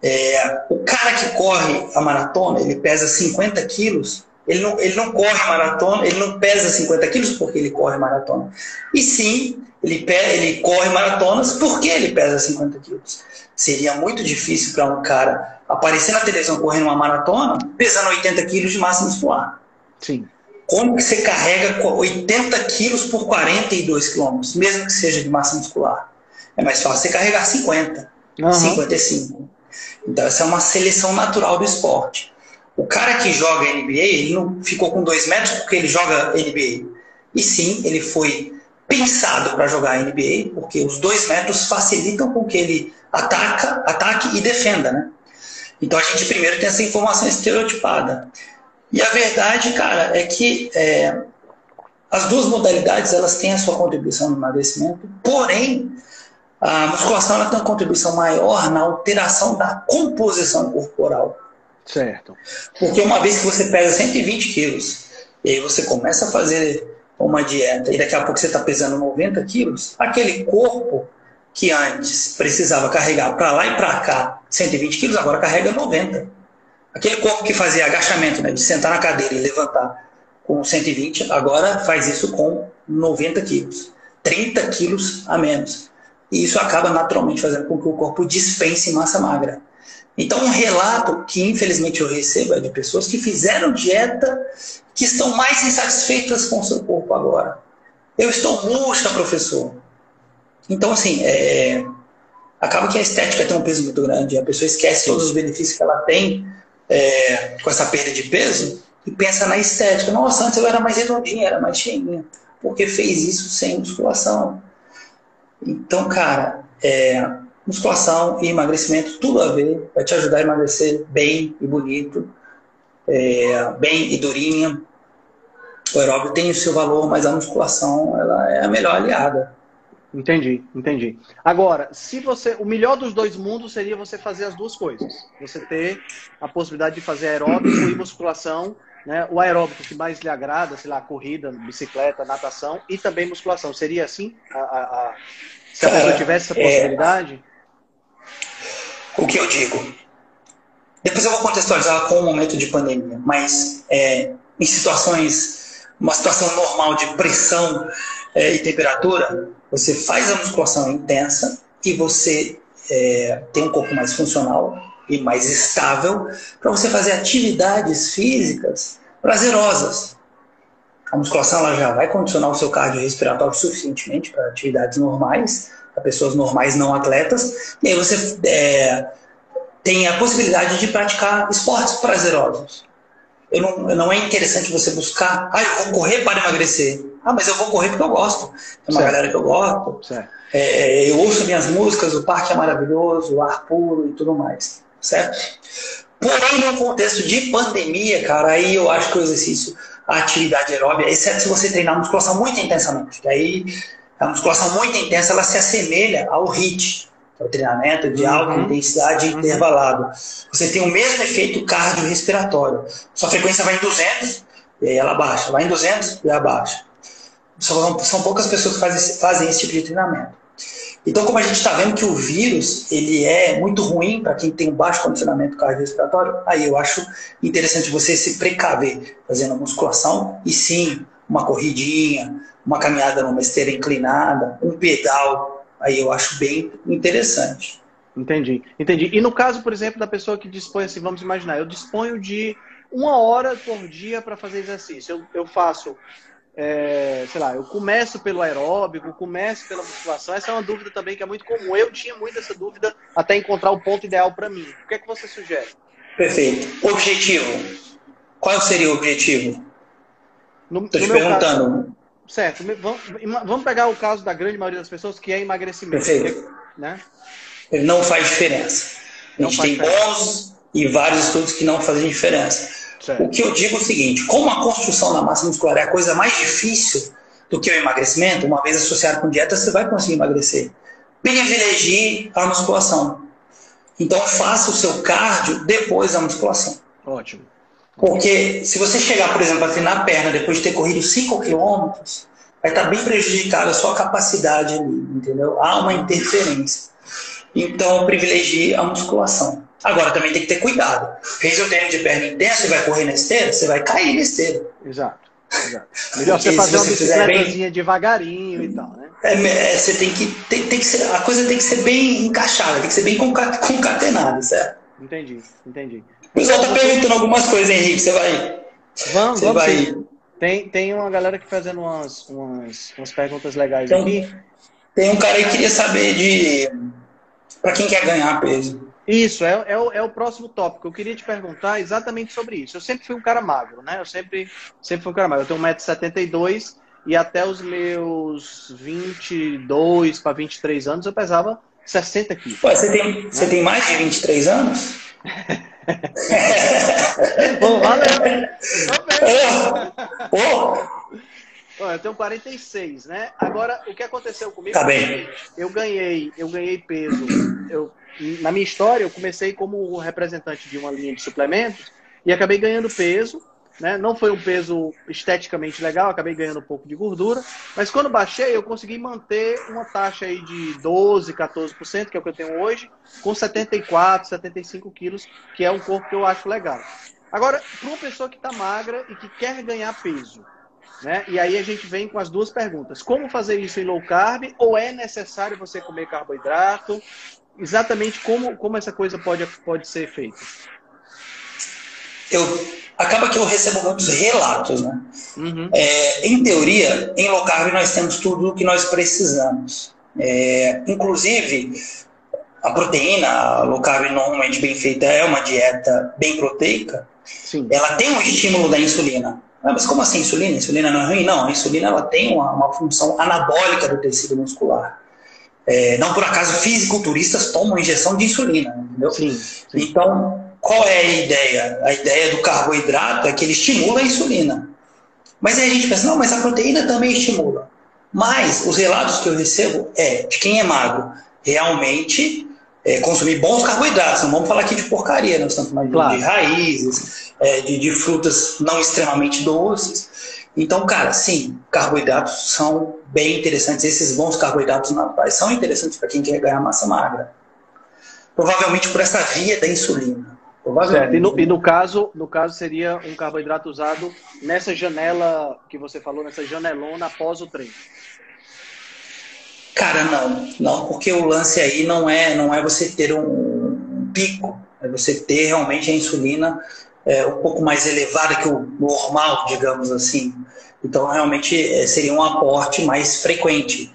É, o cara que corre a maratona, ele pesa 50 quilos, ele não, ele não corre maratona, ele não pesa 50 quilos porque ele corre maratona. E sim, ele, ele corre maratonas porque ele pesa 50 quilos. Seria muito difícil para um cara aparecer na televisão correndo uma maratona pesando 80 quilos de massa muscular. Sim. Como que você carrega 80 quilos por 42 quilômetros, mesmo que seja de massa muscular? É mais fácil você carregar 50, uhum. 55. Então, essa é uma seleção natural do esporte. O cara que joga NBA, ele não ficou com 2 metros porque ele joga NBA. E sim, ele foi pensado para jogar NBA, porque os dois metros facilitam com que ele ataca, ataque e defenda, né? Então a gente primeiro tem essa informação estereotipada. E a verdade, cara, é que é, as duas modalidades elas têm a sua contribuição no emagrecimento, porém a musculação ela tem uma contribuição maior na alteração da composição corporal. Certo. Porque uma vez que você pesa 120 quilos e aí você começa a fazer uma dieta e daqui a pouco você está pesando 90 quilos, aquele corpo que antes precisava carregar para lá e para cá 120 quilos, agora carrega 90. Aquele corpo que fazia agachamento, né, de sentar na cadeira e levantar com 120, agora faz isso com 90 quilos. 30 quilos a menos. E isso acaba naturalmente fazendo com que o corpo dispense massa magra. Então, um relato que infelizmente eu recebo é de pessoas que fizeram dieta que estão mais insatisfeitas com o seu corpo agora. Eu estou murcha, professor. Então, assim, é... acaba que a estética tem um peso muito grande. A pessoa esquece todos os benefícios que ela tem é... com essa perda de peso e pensa na estética. Nossa, antes eu era mais redondinha, era mais cheinha. Porque fez isso sem musculação. Então, cara, é, musculação e emagrecimento, tudo a ver, vai te ajudar a emagrecer bem e bonito, é, bem e durinha. O aeróbio tem o seu valor, mas a musculação ela é a melhor aliada. Entendi, entendi. Agora, se você, o melhor dos dois mundos seria você fazer as duas coisas. Você ter a possibilidade de fazer aeróbico e musculação, né? O aeróbico que mais lhe agrada, sei lá, corrida, bicicleta, natação e também musculação. Seria assim? A, a, a... Se a pessoa tivesse essa é, possibilidade? É... O que eu digo? Depois eu vou contextualizar com o momento de pandemia, mas é, em situações, uma situação normal de pressão é, e temperatura, você faz a musculação intensa e você é, tem um corpo mais funcional e mais estável para você fazer atividades físicas prazerosas. A musculação ela já vai condicionar o seu cardiorrespiratório suficientemente para atividades normais, pessoas normais não atletas, e aí você é, tem a possibilidade de praticar esportes prazerosos. Eu não, não é interessante você buscar, ah, eu vou correr para emagrecer. Ah, mas eu vou correr porque eu gosto. Tem uma certo. galera que eu gosto. É, eu ouço minhas músicas, o parque é maravilhoso, o ar puro e tudo mais. Certo? Porém, no contexto de pandemia, cara, aí eu acho que o exercício, a atividade aeróbica, exceto se você treinar musculação muito intensamente, que aí a musculação muito intensa ela se assemelha ao HIIT, que é o treinamento de alta uhum. intensidade uhum. intervalado. Você tem o mesmo efeito cardiorrespiratório. Sua frequência vai em 200 e aí ela baixa, vai em 200 e abaixa. São, são poucas pessoas que fazem, fazem esse tipo de treinamento. Então, como a gente está vendo que o vírus ele é muito ruim para quem tem um baixo condicionamento cardiorrespiratório, aí eu acho interessante você se precaver fazendo musculação e sim uma corridinha, uma caminhada numa esteira inclinada, um pedal, aí eu acho bem interessante. Entendi, entendi. E no caso, por exemplo, da pessoa que dispõe assim, vamos imaginar, eu disponho de uma hora por dia para fazer exercício. Eu, eu faço é, sei lá, eu começo pelo aeróbico, começo pela musculação. Essa é uma dúvida também que é muito comum. Eu tinha muito essa dúvida até encontrar o ponto ideal para mim. O que é que você sugere? Perfeito. Objetivo. Qual seria o objetivo? Estou te perguntando. Caso, certo. Vamos, pegar o caso da grande maioria das pessoas que é emagrecimento. Perfeito. Né? Não faz diferença. A gente tem bons e vários estudos que não fazem diferença. Certo. O que eu digo é o seguinte: como a construção da massa muscular é a coisa mais difícil do que o emagrecimento, uma vez associado com dieta, você vai conseguir emagrecer. Privilegie a musculação. Então, faça o seu cardio depois da musculação. Ótimo. Porque se você chegar, por exemplo, a treinar a perna depois de ter corrido 5 quilômetros, vai estar bem prejudicada a sua capacidade ali, entendeu? Há uma interferência. Então, privilegie a musculação. Agora também tem que ter cuidado. Fez o treino de perna intensa e vai correr na esteira, você vai cair na esteira. Exato. Exato. Melhor você fazer uma bicicletazinha bem... devagarinho e tal, né? É, é, você tem que, tem, tem que ser, a coisa tem que ser bem encaixada, tem que ser bem concatenada, certo? Entendi, entendi. O pessoal tá perguntando algumas coisas, Henrique, você vai... Vamos, você vamos vai... Tem, tem uma galera que fazendo umas, umas, umas perguntas legais tem, aqui. Tem um cara aí que queria saber de... para quem quer ganhar peso. Isso, é, é, o, é o próximo tópico. Eu queria te perguntar exatamente sobre isso. Eu sempre fui um cara magro, né? Eu sempre, sempre fui um cara magro. Eu tenho 1,72m e até os meus 22 para 23 anos eu pesava 60 quilos. Ué, você tem, né? você tem mais de 23 anos? Bom, valeu. Oh. Eu tenho 46, né? Agora, o que aconteceu comigo? Tá bem. Eu ganhei, eu ganhei peso. Eu na minha história, eu comecei como representante de uma linha de suplementos e acabei ganhando peso. Né? Não foi um peso esteticamente legal, acabei ganhando um pouco de gordura, mas quando baixei eu consegui manter uma taxa aí de 12, 14%, que é o que eu tenho hoje, com 74, 75 quilos, que é um corpo que eu acho legal. Agora, para uma pessoa que está magra e que quer ganhar peso, né? E aí a gente vem com as duas perguntas: como fazer isso em low carb? Ou é necessário você comer carboidrato? Exatamente como, como essa coisa pode, pode ser feita? Eu, acaba que eu recebo muitos relatos, né? Uhum. É, em teoria, em low carb nós temos tudo o que nós precisamos. É, inclusive, a proteína, a low carb normalmente bem feita é uma dieta bem proteica. Sim. Ela tem um estímulo da insulina. Ah, mas como assim insulina? Insulina não é ruim? Não, a insulina ela tem uma, uma função anabólica do tecido muscular. É, não por acaso fisiculturistas tomam injeção de insulina, entendeu? Sim, sim. Então, qual é a ideia? A ideia do carboidrato é que ele estimula a insulina. Mas aí a gente pensa, não, mas a proteína também estimula. Mas os relatos que eu recebo é de quem é magro realmente é, consumir bons carboidratos. Não vamos falar aqui de porcaria, nós estamos falando claro. de raízes, é, de, de frutas não extremamente doces. Então, cara, sim, carboidratos são bem interessantes. Esses bons carboidratos naturais são interessantes para quem quer ganhar massa magra. Provavelmente por essa via da insulina. Certo. E, no, e no, caso, no caso seria um carboidrato usado nessa janela que você falou, nessa janelona após o treino. Cara, não, não, porque o lance aí não é, não é você ter um pico, é você ter realmente a insulina é, um pouco mais elevada que o normal, digamos assim. Então, realmente é, seria um aporte mais frequente,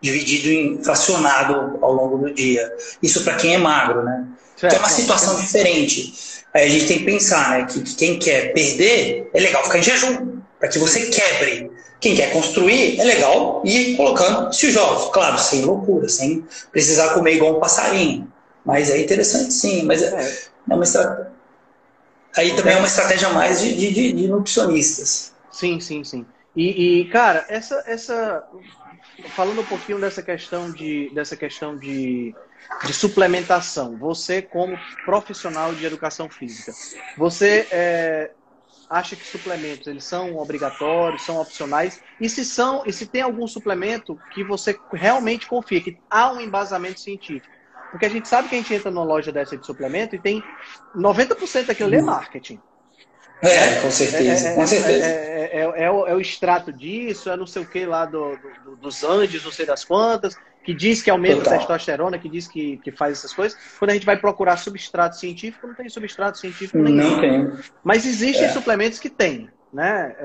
dividido em fracionado ao longo do dia. Isso para quem é magro, né? Certo. Então é uma situação diferente. Aí a gente tem que pensar, né, que, que quem quer perder é legal ficar em jejum, para que você quebre quem quer construir, é legal ir colocando tijolos, claro, sem loucura, sem precisar comer igual um passarinho. Mas é interessante sim, mas é, é uma estratégia. Aí também é uma estratégia mais de, de, de nutricionistas. Sim, sim, sim. E, e, cara, essa, essa. Falando um pouquinho dessa questão de, dessa questão de, de suplementação, você como profissional de educação física, você é, acha que suplementos eles são obrigatórios, são opcionais? E se são, e se tem algum suplemento que você realmente confia que há um embasamento científico? Porque a gente sabe que a gente entra numa loja dessa de suplemento e tem 90% daquilo ali é marketing. É, com certeza, é, com certeza. É, é, é, o, é, o, extrato disso, é não sei o que lá do, do, dos Andes, não sei das quantas, que diz que aumenta Total. a testosterona, que diz que, que faz essas coisas. Quando a gente vai procurar substrato científico, não tem substrato científico nenhum. Não tem. Mas existem suplementos que têm, né?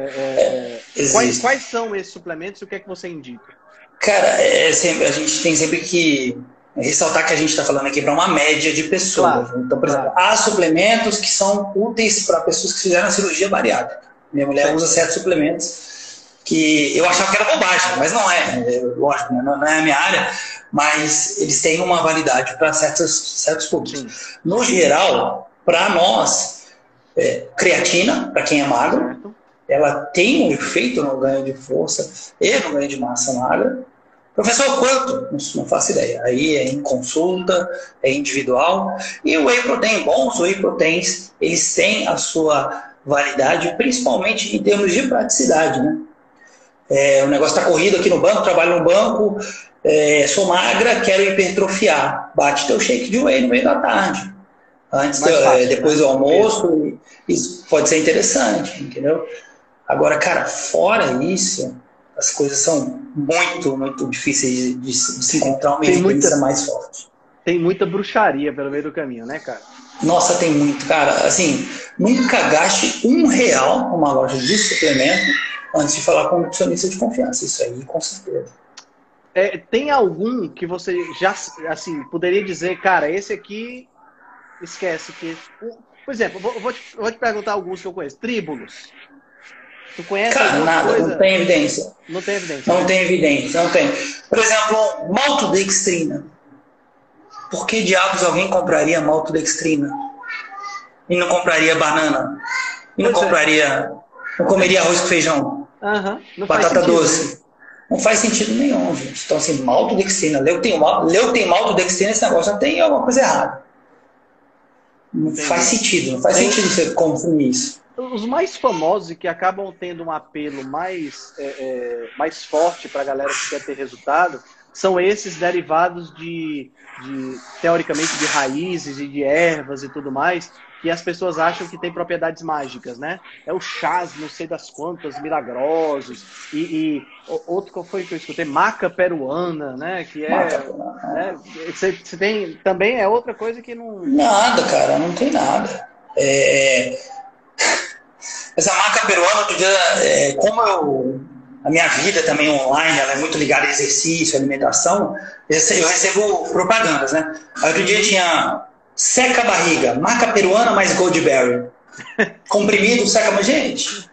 quais, quais são esses suplementos e o que é que você indica? Cara, é sempre, a gente tem sempre que ressaltar que a gente está falando aqui para uma média de pessoas. Claro, então, por exemplo, há suplementos que são úteis para pessoas que fizeram a cirurgia bariátrica. Minha mulher usa certos suplementos que eu achava que era bobagem, mas não é. é lógico, né? não é a minha área, mas eles têm uma validade para certos, certos públicos. No geral, para nós, é, creatina, para quem é magro, ela tem um efeito no ganho de força e no ganho de massa magra. Professor, quanto? Não faço ideia. Aí é em consulta, é individual. E o whey protein, bons whey proteins, eles têm a sua validade, principalmente em termos de praticidade, né? É, o negócio está corrido aqui no banco, trabalho no banco, é, sou magra, quero hipertrofiar. Bate teu shake de whey no meio da tarde. Antes, fácil, é, depois né? do almoço, isso pode ser interessante, entendeu? Agora, cara, fora isso, as coisas são muito, muito difíceis de, de se encontrar uma evidência mais forte. Tem muita bruxaria pelo meio do caminho, né, cara? Nossa, tem muito, cara. Assim, nunca gaste um real numa loja de suplemento antes de falar com um nutricionista de confiança. Isso aí, com certeza. É, tem algum que você já, assim, poderia dizer, cara, esse aqui, esquece que... Por exemplo, vou, vou, te, vou te perguntar alguns que eu conheço. Tríbulos. Tu conhece Cara, nada, coisa? não tem evidência. Não tem evidência. Não tem evidência, não tem. Por exemplo, maltodextrina. Por que diabos alguém compraria maltodextrina? E não compraria banana? E não pois é. compraria. É. Não comeria arroz com feijão? Uhum, batata doce? Não faz sentido nenhum, gente. Então, assim, maltodextrina. Leu tem, mal, leu tem maltodextrina, esse negócio tem alguma coisa errada. Não faz sentido, não faz Tem... sentido você consumir isso. Os mais famosos e que acabam tendo um apelo mais, é, é, mais forte para a galera que quer ter resultado são esses derivados de, de, teoricamente, de raízes e de ervas e tudo mais, que as pessoas acham que tem propriedades mágicas, né? É o chás, não sei das quantas, milagrosos. E, e outro qual foi que eu escutei? Maca peruana, né? Que é. Né? Você, você tem. Também é outra coisa que não. Nada, cara, não tem nada. É... Essa maca peruana, é, como eu a minha vida também online, ela é muito ligada a exercício, alimentação, eu recebo propagandas, né? Outro dia tinha seca a barriga, maca peruana mais Goldberry. Comprimido, seca, mas gente.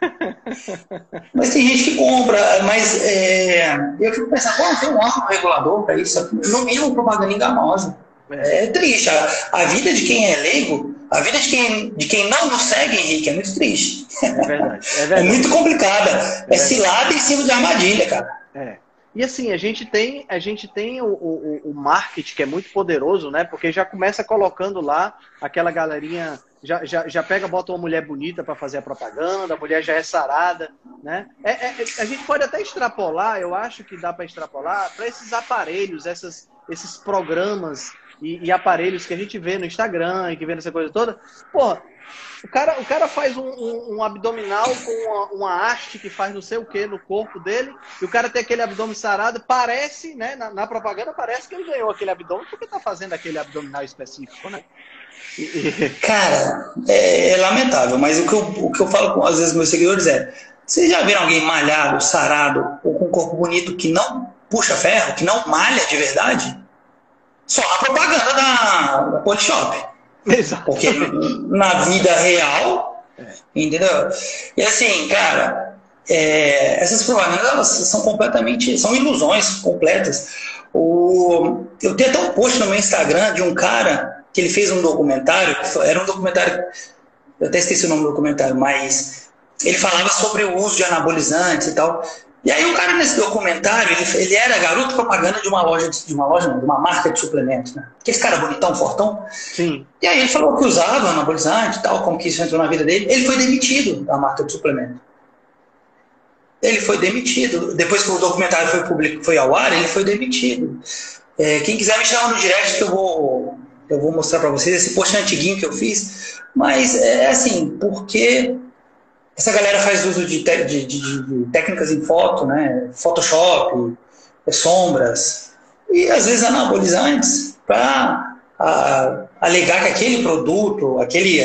Mas tem gente que compra, mas é, eu fico pensando, pô, tem um órgão regulador para isso, no mínimo propaganda enganosa. É, é triste. A, a, vida de quem é leigo, a vida de quem, de quem não nos segue, Henrique, é muito triste. É verdade. É, verdade. é muito complicada. É, é cilada em cima de armadilha, cara. É. E assim, a gente tem, a gente tem o, o, o, marketing que é muito poderoso, né? Porque já começa colocando lá aquela galerinha, já, já, já pega, bota uma mulher bonita para fazer a propaganda, a mulher já é sarada, né? É, é, a gente pode até extrapolar, eu acho que dá para extrapolar, para esses aparelhos, essas, esses programas e, e, aparelhos que a gente vê no Instagram e que vê nessa coisa toda. Pô, o cara, o cara faz um, um, um abdominal com uma, uma, haste que faz não sei o que no corpo dele, e o cara tem aquele abdômen sarado, parece, né? Na, na propaganda parece que ele ganhou aquele abdômen porque tá fazendo aquele abdominal específico, né? Cara, é, é, lamentável, mas o que, eu, o que eu falo com às vezes meus seguidores é: vocês já viram alguém malhado, sarado, ou com um corpo bonito que não puxa ferro, que não malha de verdade? Só a propaganda da, da Polishop. Exato. Porque na vida real, entendeu? E assim, cara, é, essas propagandas são completamente, são ilusões completas. O, eu tenho até um post no meu Instagram de um cara que ele fez um documentário, era um documentário, eu até esqueci o nome do documentário, mas ele falava sobre o uso de anabolizantes e tal. E aí o cara nesse documentário, ele, ele era garoto propaganda de uma loja, de, de uma loja, não, de uma marca de suplementos, né? Aquele cara bonitão, fortão. Sim. E aí ele falou que usava anabolizante e tal, como que isso entrou na vida dele. Ele foi demitido da marca de suplemento. Ele foi demitido. Depois que o documentário foi, publico, foi ao ar, ele foi demitido. É, quem quiser me chamar no direct que eu vou, eu vou mostrar para vocês esse post antiguinho que eu fiz. Mas é assim, porque essa galera faz uso de, de, de, de técnicas em foto, né? Photoshop, sombras, e às vezes anabolizantes para alegar que aquele produto, aquele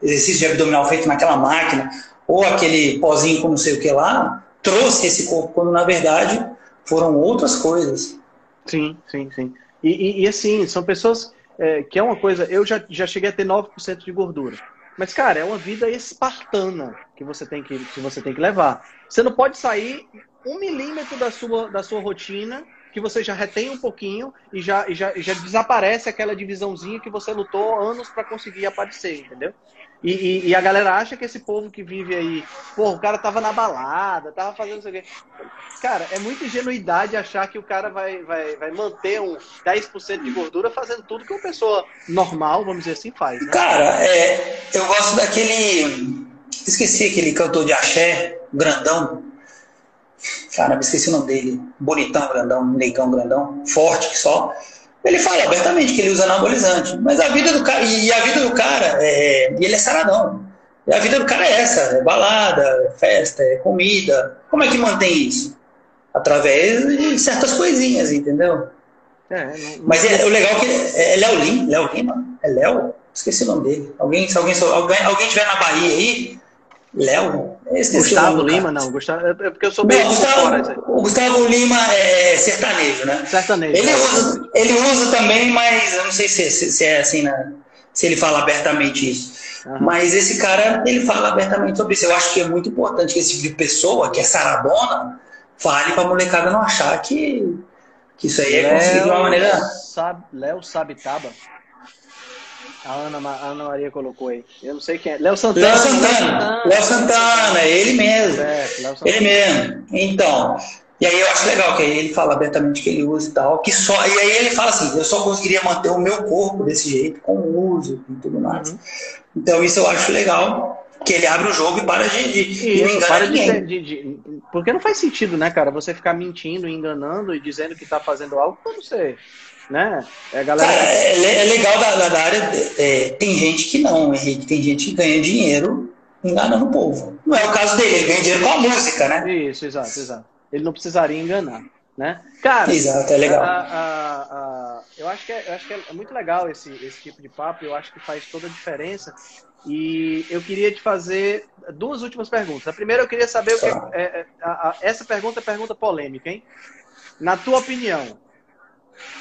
exercício de abdominal feito naquela máquina, ou aquele pozinho com não sei o que lá, trouxe esse corpo, quando na verdade foram outras coisas. Sim, sim, sim. E, e, e assim, são pessoas é, que é uma coisa, eu já, já cheguei a ter 9% de gordura. Mas, cara, é uma vida espartana que você tem que, que, você tem que levar. Você não pode sair um milímetro da sua, da sua rotina que você já retém um pouquinho e já, e já, já desaparece aquela divisãozinha que você lutou anos para conseguir aparecer, entendeu? E, e, e, a galera acha que esse povo que vive aí, pô, o cara tava na balada, tava fazendo isso aqui. Cara, é muita ingenuidade achar que o cara vai, vai, vai manter um 10% de gordura fazendo tudo que uma pessoa normal, vamos dizer assim, faz. Né? Cara, é, eu gosto daquele. Esqueci aquele cantor de axé, grandão. Cara, me esqueci o nome dele. Bonitão, grandão, negão, grandão, forte só. Ele fala abertamente que ele usa anabolizante. Mas a vida do cara. E a vida do cara, é, e ele é saradão. E a vida do cara é essa: é balada, é festa, é comida. Como é que mantém isso? Através de certas coisinhas, entendeu? É, não, Mas é, o legal é que é, é Léo Lima. Léo Lima? É Léo? Esqueci o nome dele. Alguém, se alguém, alguém, alguém tiver na Bahia aí, Léo? Gustavo Lima, não. Gustavo, é porque eu sou bem Gustavo, O Gustavo Lima é sertanejo, né? Sertanejo. Ele, usa, ele usa também, mas eu não sei se, se, se é assim, né? se ele fala abertamente isso. Uhum. Mas esse cara, ele fala abertamente sobre isso. Eu acho que é muito importante que esse tipo de pessoa, que é saradona, fale pra molecada não achar que, que isso aí é conseguido de uma maneira. Léo Sabitaba. A Ana, a Ana Maria colocou aí. Eu não sei quem é. Léo Santana. Léo Santana. Léo Santana, ele mesmo. É. Ele mesmo. Então, E aí eu acho legal que aí ele fala abertamente que ele usa e tal, que só e aí ele fala assim, eu só conseguiria manter o meu corpo desse jeito com o uso e tudo mais. Uhum. Então isso eu acho legal, que ele abre o jogo e para de, de, de não para de, de, de, Porque não faz sentido, né, cara, você ficar mentindo, enganando e dizendo que está fazendo algo quando você né? É, galera... Cara, é, é, legal da, da área. É, tem gente que não, Henrique. Tem gente que ganha dinheiro enganando o povo. Não é o caso dele, ele ganha dinheiro com a música, né? Isso, exato, exato. Ele não precisaria enganar. Né? Cara, Exato, é legal. A, a, a, eu, acho que é, eu acho que é muito legal esse, esse tipo de papo, eu acho que faz toda a diferença. E eu queria te fazer duas últimas perguntas. A primeira, eu queria saber o que. É, é, essa pergunta é pergunta polêmica, hein? Na tua opinião,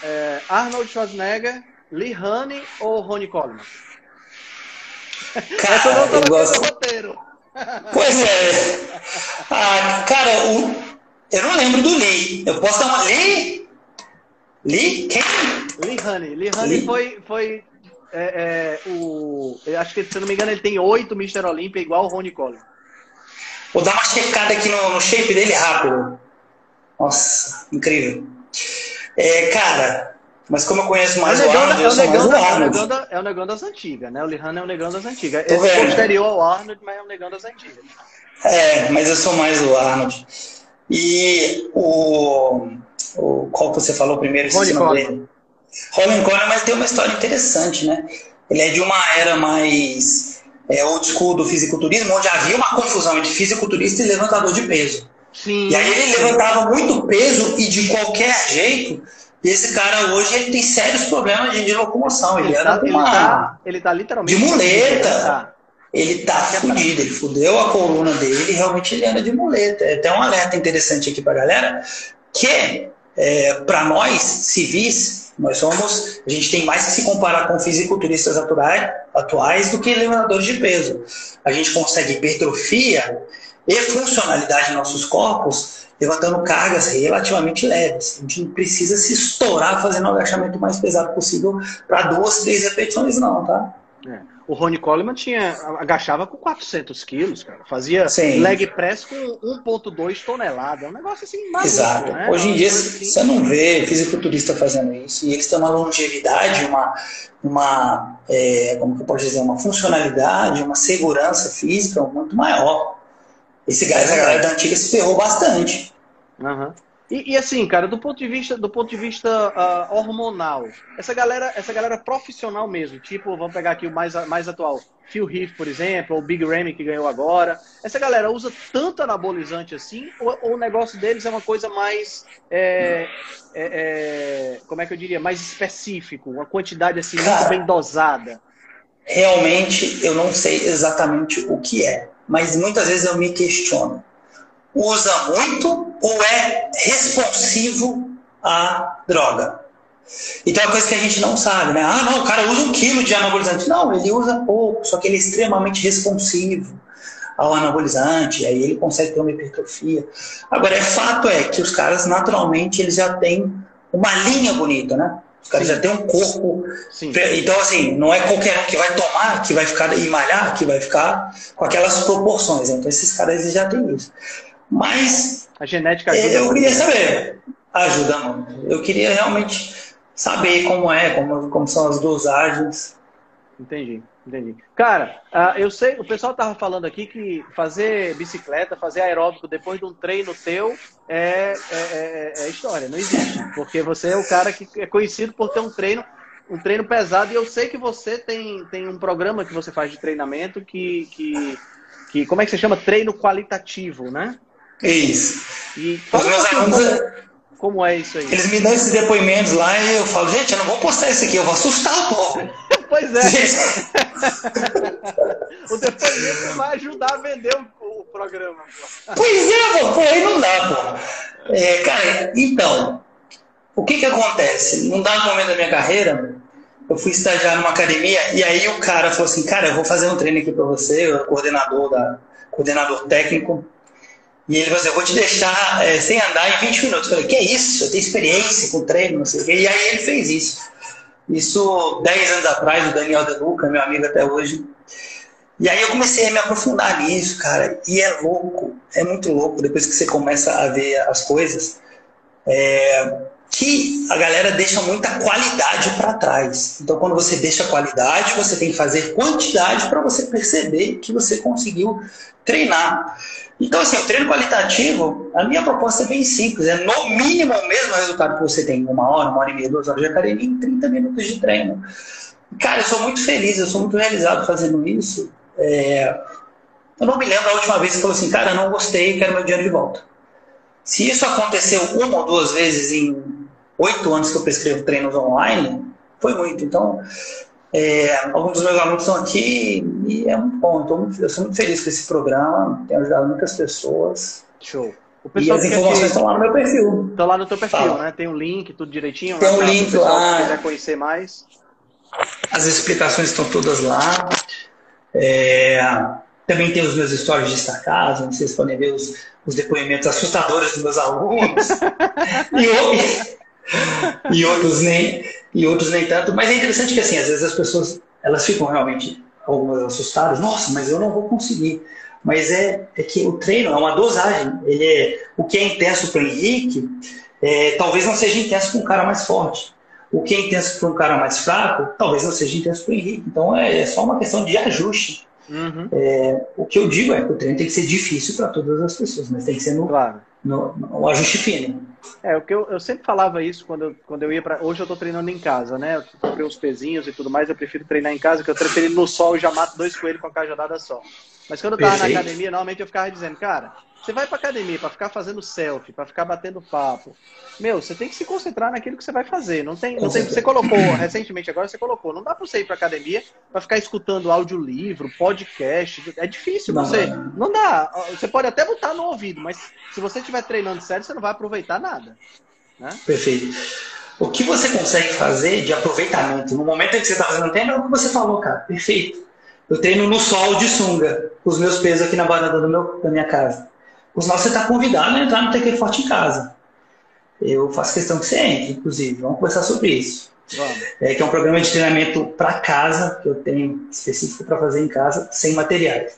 é, Arnold Schwarzenegger, Lee Honey ou Ronnie Coleman? Cara, Essa não tá eu gosto... roteiro. Pois é. Ah, cara, o... eu não lembro do Lee. Eu posso dar uma. Lee? Lee? Quem? Lee Honey. Lee Honey Lee? foi, foi é, é, o. Eu acho que, se eu não me engano, ele tem oito Mr. Olympia igual o Ronnie Coleman. Vou dar uma checada aqui no, no shape dele rápido. Nossa, incrível. É, cara, mas como eu conheço mais é o, Arnold, é o negão, da, é, o negão da, é o negão das antigas, né? O Lihan é o negão das antigas. Tô Esse é posterior ao Arnold, mas é o negão das antigas. É, mas eu sou mais o Arnold. E o, o qual você falou primeiro? Ronnie Coleman, mas tem uma história interessante, né? Ele é de uma era mais é, old school do fisiculturismo, onde havia uma confusão entre fisiculturista e levantador de peso. Sim. E aí ele levantava muito peso e de qualquer jeito. E esse cara hoje ele tem sérios problemas de, de locomoção. Ele, ele anda tá, uma. Ele tá, ele tá literalmente. De muleta. Tá. Ele tá fudido, ele fudeu a coluna dele e realmente ele anda de muleta. É até um alerta interessante aqui pra galera, que é, para nós, civis, nós somos, a gente tem mais que se comparar com fisiculturistas atuais, atuais do que levantadores de peso. A gente consegue hipertrofia e funcionalidade em nossos corpos levantando cargas relativamente leves. A gente não precisa se estourar fazendo o agachamento mais pesado possível para duas, três repetições, não, tá? É. O Ronnie Coleman tinha, agachava com 400 quilos, cara. Fazia Sim. leg press com 1,2 toneladas. É um negócio assim maluco, Exato. Né? Hoje em dia assim... você não vê fisiculturista fazendo isso. E eles têm uma longevidade, uma, uma é, como que eu posso dizer, uma funcionalidade, uma segurança física muito maior. Esse, essa galera da antiga se ferrou bastante. Uhum. E, e, assim, cara, do ponto de vista, do ponto de vista uh, hormonal, essa galera, essa galera profissional mesmo, tipo, vamos pegar aqui o mais, mais atual, Phil Heath, por exemplo, ou Big Ramy que ganhou agora. Essa galera usa tanto anabolizante assim, ou, ou o negócio deles é uma coisa mais, é, é, é, como é que eu diria, mais específico, uma quantidade assim muito Cara, bem dosada? Realmente, eu não sei exatamente o que é mas muitas vezes eu me questiono. Usa muito ou é responsivo à droga? Então é uma coisa que a gente não sabe, né? Ah, não, o cara usa um quilo de anabolizante. Não, ele usa pouco, só que ele é extremamente responsivo ao anabolizante, aí ele consegue ter uma hipertrofia. Agora, é fato é que os caras, naturalmente, eles já têm uma linha bonita, né? Os caras já têm um corpo. Sim. Então, assim, não é qualquer um que vai tomar, que vai ficar e malhar, que vai ficar com aquelas proporções. Então, esses caras já têm isso. Mas. A genética ajuda. Eu queria saber. Ajuda muito. Eu queria realmente saber como é, como, como são as dosagens. Entendi. Entendi. Cara, uh, eu sei, o pessoal tava falando aqui que fazer bicicleta, fazer aeróbico depois de um treino teu é, é, é, é, história, não existe. Porque você é o cara que é conhecido por ter um treino, um treino pesado, e eu sei que você tem, tem um programa que você faz de treinamento que, que, que como é que você chama? Treino qualitativo, né? Isso. E Os meus alunos, como é isso aí? Eles me dão esses depoimentos lá e eu falo, gente, eu não vou postar isso aqui, eu vou assustar o povo. Pois é. o depoimento vai ajudar a vender o, o programa. Pô. Pois é, pô, aí não dá, pô. É, cara, então, o que que acontece? Num dado momento da minha carreira, eu fui estagiar numa academia e aí o cara falou assim, cara, eu vou fazer um treino aqui para você, o coordenador da coordenador técnico. E ele falou assim, eu vou te deixar é, sem andar em 20 minutos. Eu falei, que isso? Eu tenho experiência com treino, não sei o quê. E aí ele fez isso. Isso 10 anos atrás, o Daniel De Luca, meu amigo até hoje. E aí eu comecei a me aprofundar nisso, cara. E é louco. é muito louco depois que você começa a ver as coisas. É, que a galera deixa muita qualidade para trás. Então, quando você deixa qualidade, você tem que fazer quantidade para você perceber que você conseguiu treinar. Então, assim, o treino qualitativo, a minha proposta é bem simples: é no mínimo o mesmo resultado que você tem em uma hora, uma hora e meia, duas horas de academia, em 30 minutos de treino. Cara, eu sou muito feliz, eu sou muito realizado fazendo isso. É... Eu não me lembro a última vez que falou assim, cara, não gostei, quero meu dinheiro de volta. Se isso aconteceu uma ou duas vezes em oito anos que eu prescrevo treinos online, foi muito. Então, é, alguns dos meus alunos estão aqui e é muito bom. Eu, sou muito feliz com esse programa, tem ajudado muitas pessoas. Show. e as informações estão lá no meu perfil. Estão lá no teu perfil, Fala. né? Tem um link, tudo direitinho. Tem um link lá. Se quiser conhecer mais. As explicações estão todas lá. É, também tem os meus stories destacados, onde vocês podem ver os, os depoimentos assustadores dos meus alunos. e, e outros nem e outros nem tanto. Mas é interessante que assim, às vezes as pessoas elas ficam realmente algumas assustadas. Nossa, mas eu não vou conseguir. Mas é, é que o treino é uma dosagem. Ele é o que é intenso para o Henrique, é, talvez não seja intenso para um cara mais forte. O que é intenso para um cara mais fraco, talvez não seja intenso para o Henrique. Então é, é, só uma questão de ajuste. Uhum. É, o que eu digo é que o treino tem que ser difícil para todas as pessoas, mas tem que ser no, claro. No, no ajuste fino. É, o que eu, eu sempre falava isso quando eu, quando eu ia para. Hoje eu tô treinando em casa, né? Eu comprei uns pezinhos e tudo mais, eu prefiro treinar em casa, que eu treino no sol e já mato dois coelhos com a cajadada só. Mas quando eu tava Perfeito. na academia, normalmente eu ficava dizendo, cara, você vai pra academia para ficar fazendo selfie, para ficar batendo papo. Meu, você tem que se concentrar naquilo que você vai fazer. Não tem, não tem, você colocou recentemente agora você colocou, não dá para você ir para academia para ficar escutando audiolivro, podcast. É difícil não, você. Não. dá. Você pode até botar no ouvido, mas se você estiver treinando sério, você não vai aproveitar nada. Né? Perfeito. O que você consegue fazer de aproveitamento no momento em que você está fazendo treino é o que você falou, cara. Perfeito. Eu treino no sol de sunga, com os meus pesos aqui na varanda do meu, da minha casa. Os nossos você está convidado a entrar no TQ Forte em casa. Eu faço questão que você entre, inclusive. Vamos conversar sobre isso. É, que é um programa de treinamento para casa, que eu tenho específico para fazer em casa, sem materiais.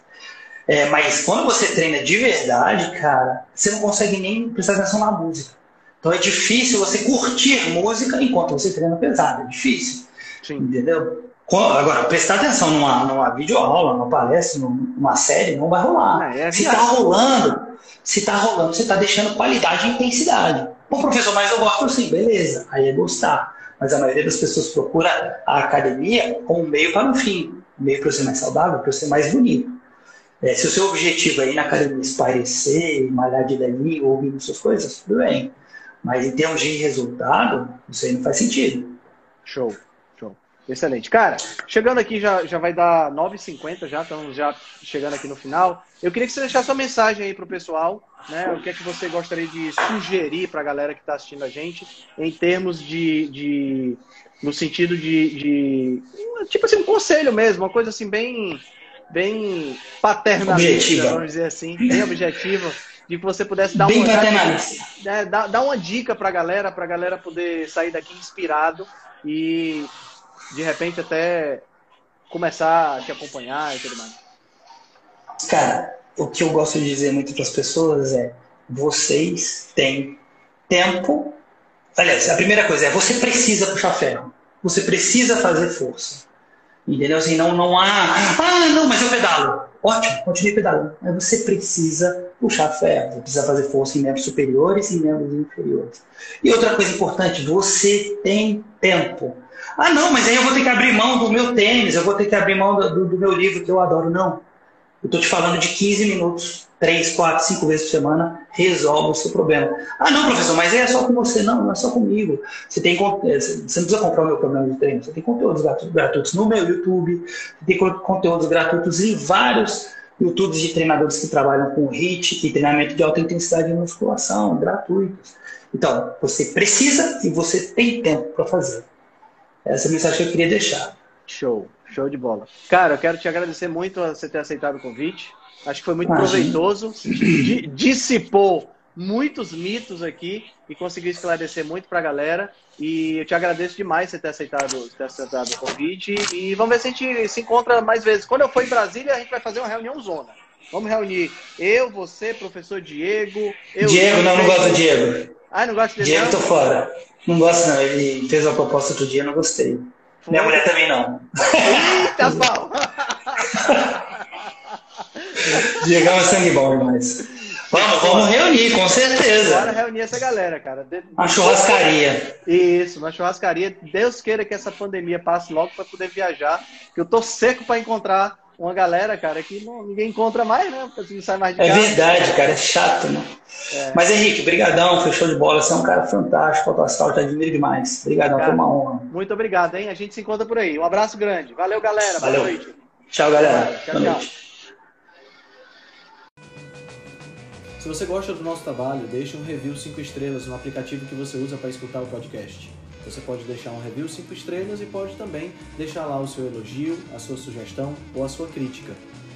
É, mas quando você treina de verdade, cara, você não consegue nem prestar atenção na música. Então é difícil você curtir música enquanto você treina pesado. É difícil. Sim. Entendeu? Agora, prestar atenção numa, numa videoaula, numa palestra, numa série, não vai rolar. É, é se está rolando, se está rolando, você está deixando qualidade e intensidade. Bom, professor, mas eu gosto assim, beleza, aí é gostar. Mas a maioria das pessoas procura a academia como um meio para um fim. Meio para ser mais saudável, para ser mais bonito. É, se o seu objetivo é ir na academia esparecer, malhar de dali, ouvir suas coisas, tudo bem. Mas em termos de resultado, isso aí não faz sentido. Show. Excelente. Cara, chegando aqui já, já vai dar 9h50 já, estamos já chegando aqui no final. Eu queria que você deixasse sua mensagem aí para o pessoal, né? O que é que você gostaria de sugerir para a galera que está assistindo a gente, em termos de. de no sentido de, de, Tipo assim, um conselho mesmo, uma coisa assim bem. bem paternalista, vamos dizer assim, bem objetiva de que você pudesse dar Bem uma, é, dar, dar uma dica para a galera, para a galera poder sair daqui inspirado e de repente até começar a te acompanhar e tudo mais? Cara, o que eu gosto de dizer muito para as pessoas é: vocês têm tempo. Aliás, a primeira coisa é: você precisa puxar ferro. Você precisa fazer força. Entendeu? Assim, não, não há. Ah, não, mas eu pedalo. Ótimo, continue pedalando. Mas você precisa puxar ferro. Você precisa fazer força em membros superiores e em membros inferiores. E outra coisa importante: você tem tempo. Ah, não, mas aí eu vou ter que abrir mão do meu tênis, eu vou ter que abrir mão do, do meu livro que eu adoro. Não. Eu estou te falando de 15 minutos, 3, 4, 5 vezes por semana, resolve o seu problema. Ah, não, professor, mas é só com você. Não, não é só comigo. Você, tem, você não precisa comprar o meu programa de treino. Você tem conteúdos gratuitos no meu YouTube, tem conteúdos gratuitos em vários YouTubes de treinadores que trabalham com HIIT e treinamento de alta intensidade de musculação, gratuitos. Então, você precisa e você tem tempo para fazer. Essa é a mensagem que eu queria deixar. Show, show de bola. Cara, eu quero te agradecer muito a você ter aceitado o convite. Acho que foi muito Imagina. proveitoso. Dissipou muitos mitos aqui e conseguiu esclarecer muito para a galera. E eu te agradeço demais você ter aceitado, ter aceitado o convite. E vamos ver se a gente se encontra mais vezes. Quando eu for em Brasília, a gente vai fazer uma reunião zona. Vamos reunir eu, você, professor Diego. Eu, Diego, não, não gosto do Diego. Ah, não gosto dele? Diego, não? tô fora. Não gosto, não. Ele fez uma proposta outro dia, não gostei. Foi. Minha mulher também não. Eita, pau! Diego é um sangue bom demais. Vamos, vamos reunir, com Bora certeza. reunir essa galera, cara. De- Uma churrascaria. Isso, uma churrascaria. Deus queira que essa pandemia passe logo para poder viajar. Que eu tô seco para encontrar uma galera, cara, que não, ninguém encontra mais, né? Porque não sai mais de É casa. verdade, cara, é chato, né? Mas Henrique, brigadão, fechou de bola. Você é um cara fantástico, Auto Astral, te admiro demais. Obrigadão, Cara. foi uma honra. Muito obrigado, hein? A gente se encontra por aí. Um abraço grande. Valeu, galera. Valeu. Boa noite. Tchau, galera. Tchau, Boa tchau. noite. Se você gosta do nosso trabalho, deixe um review 5 estrelas no aplicativo que você usa para escutar o podcast. Você pode deixar um review 5 estrelas e pode também deixar lá o seu elogio, a sua sugestão ou a sua crítica.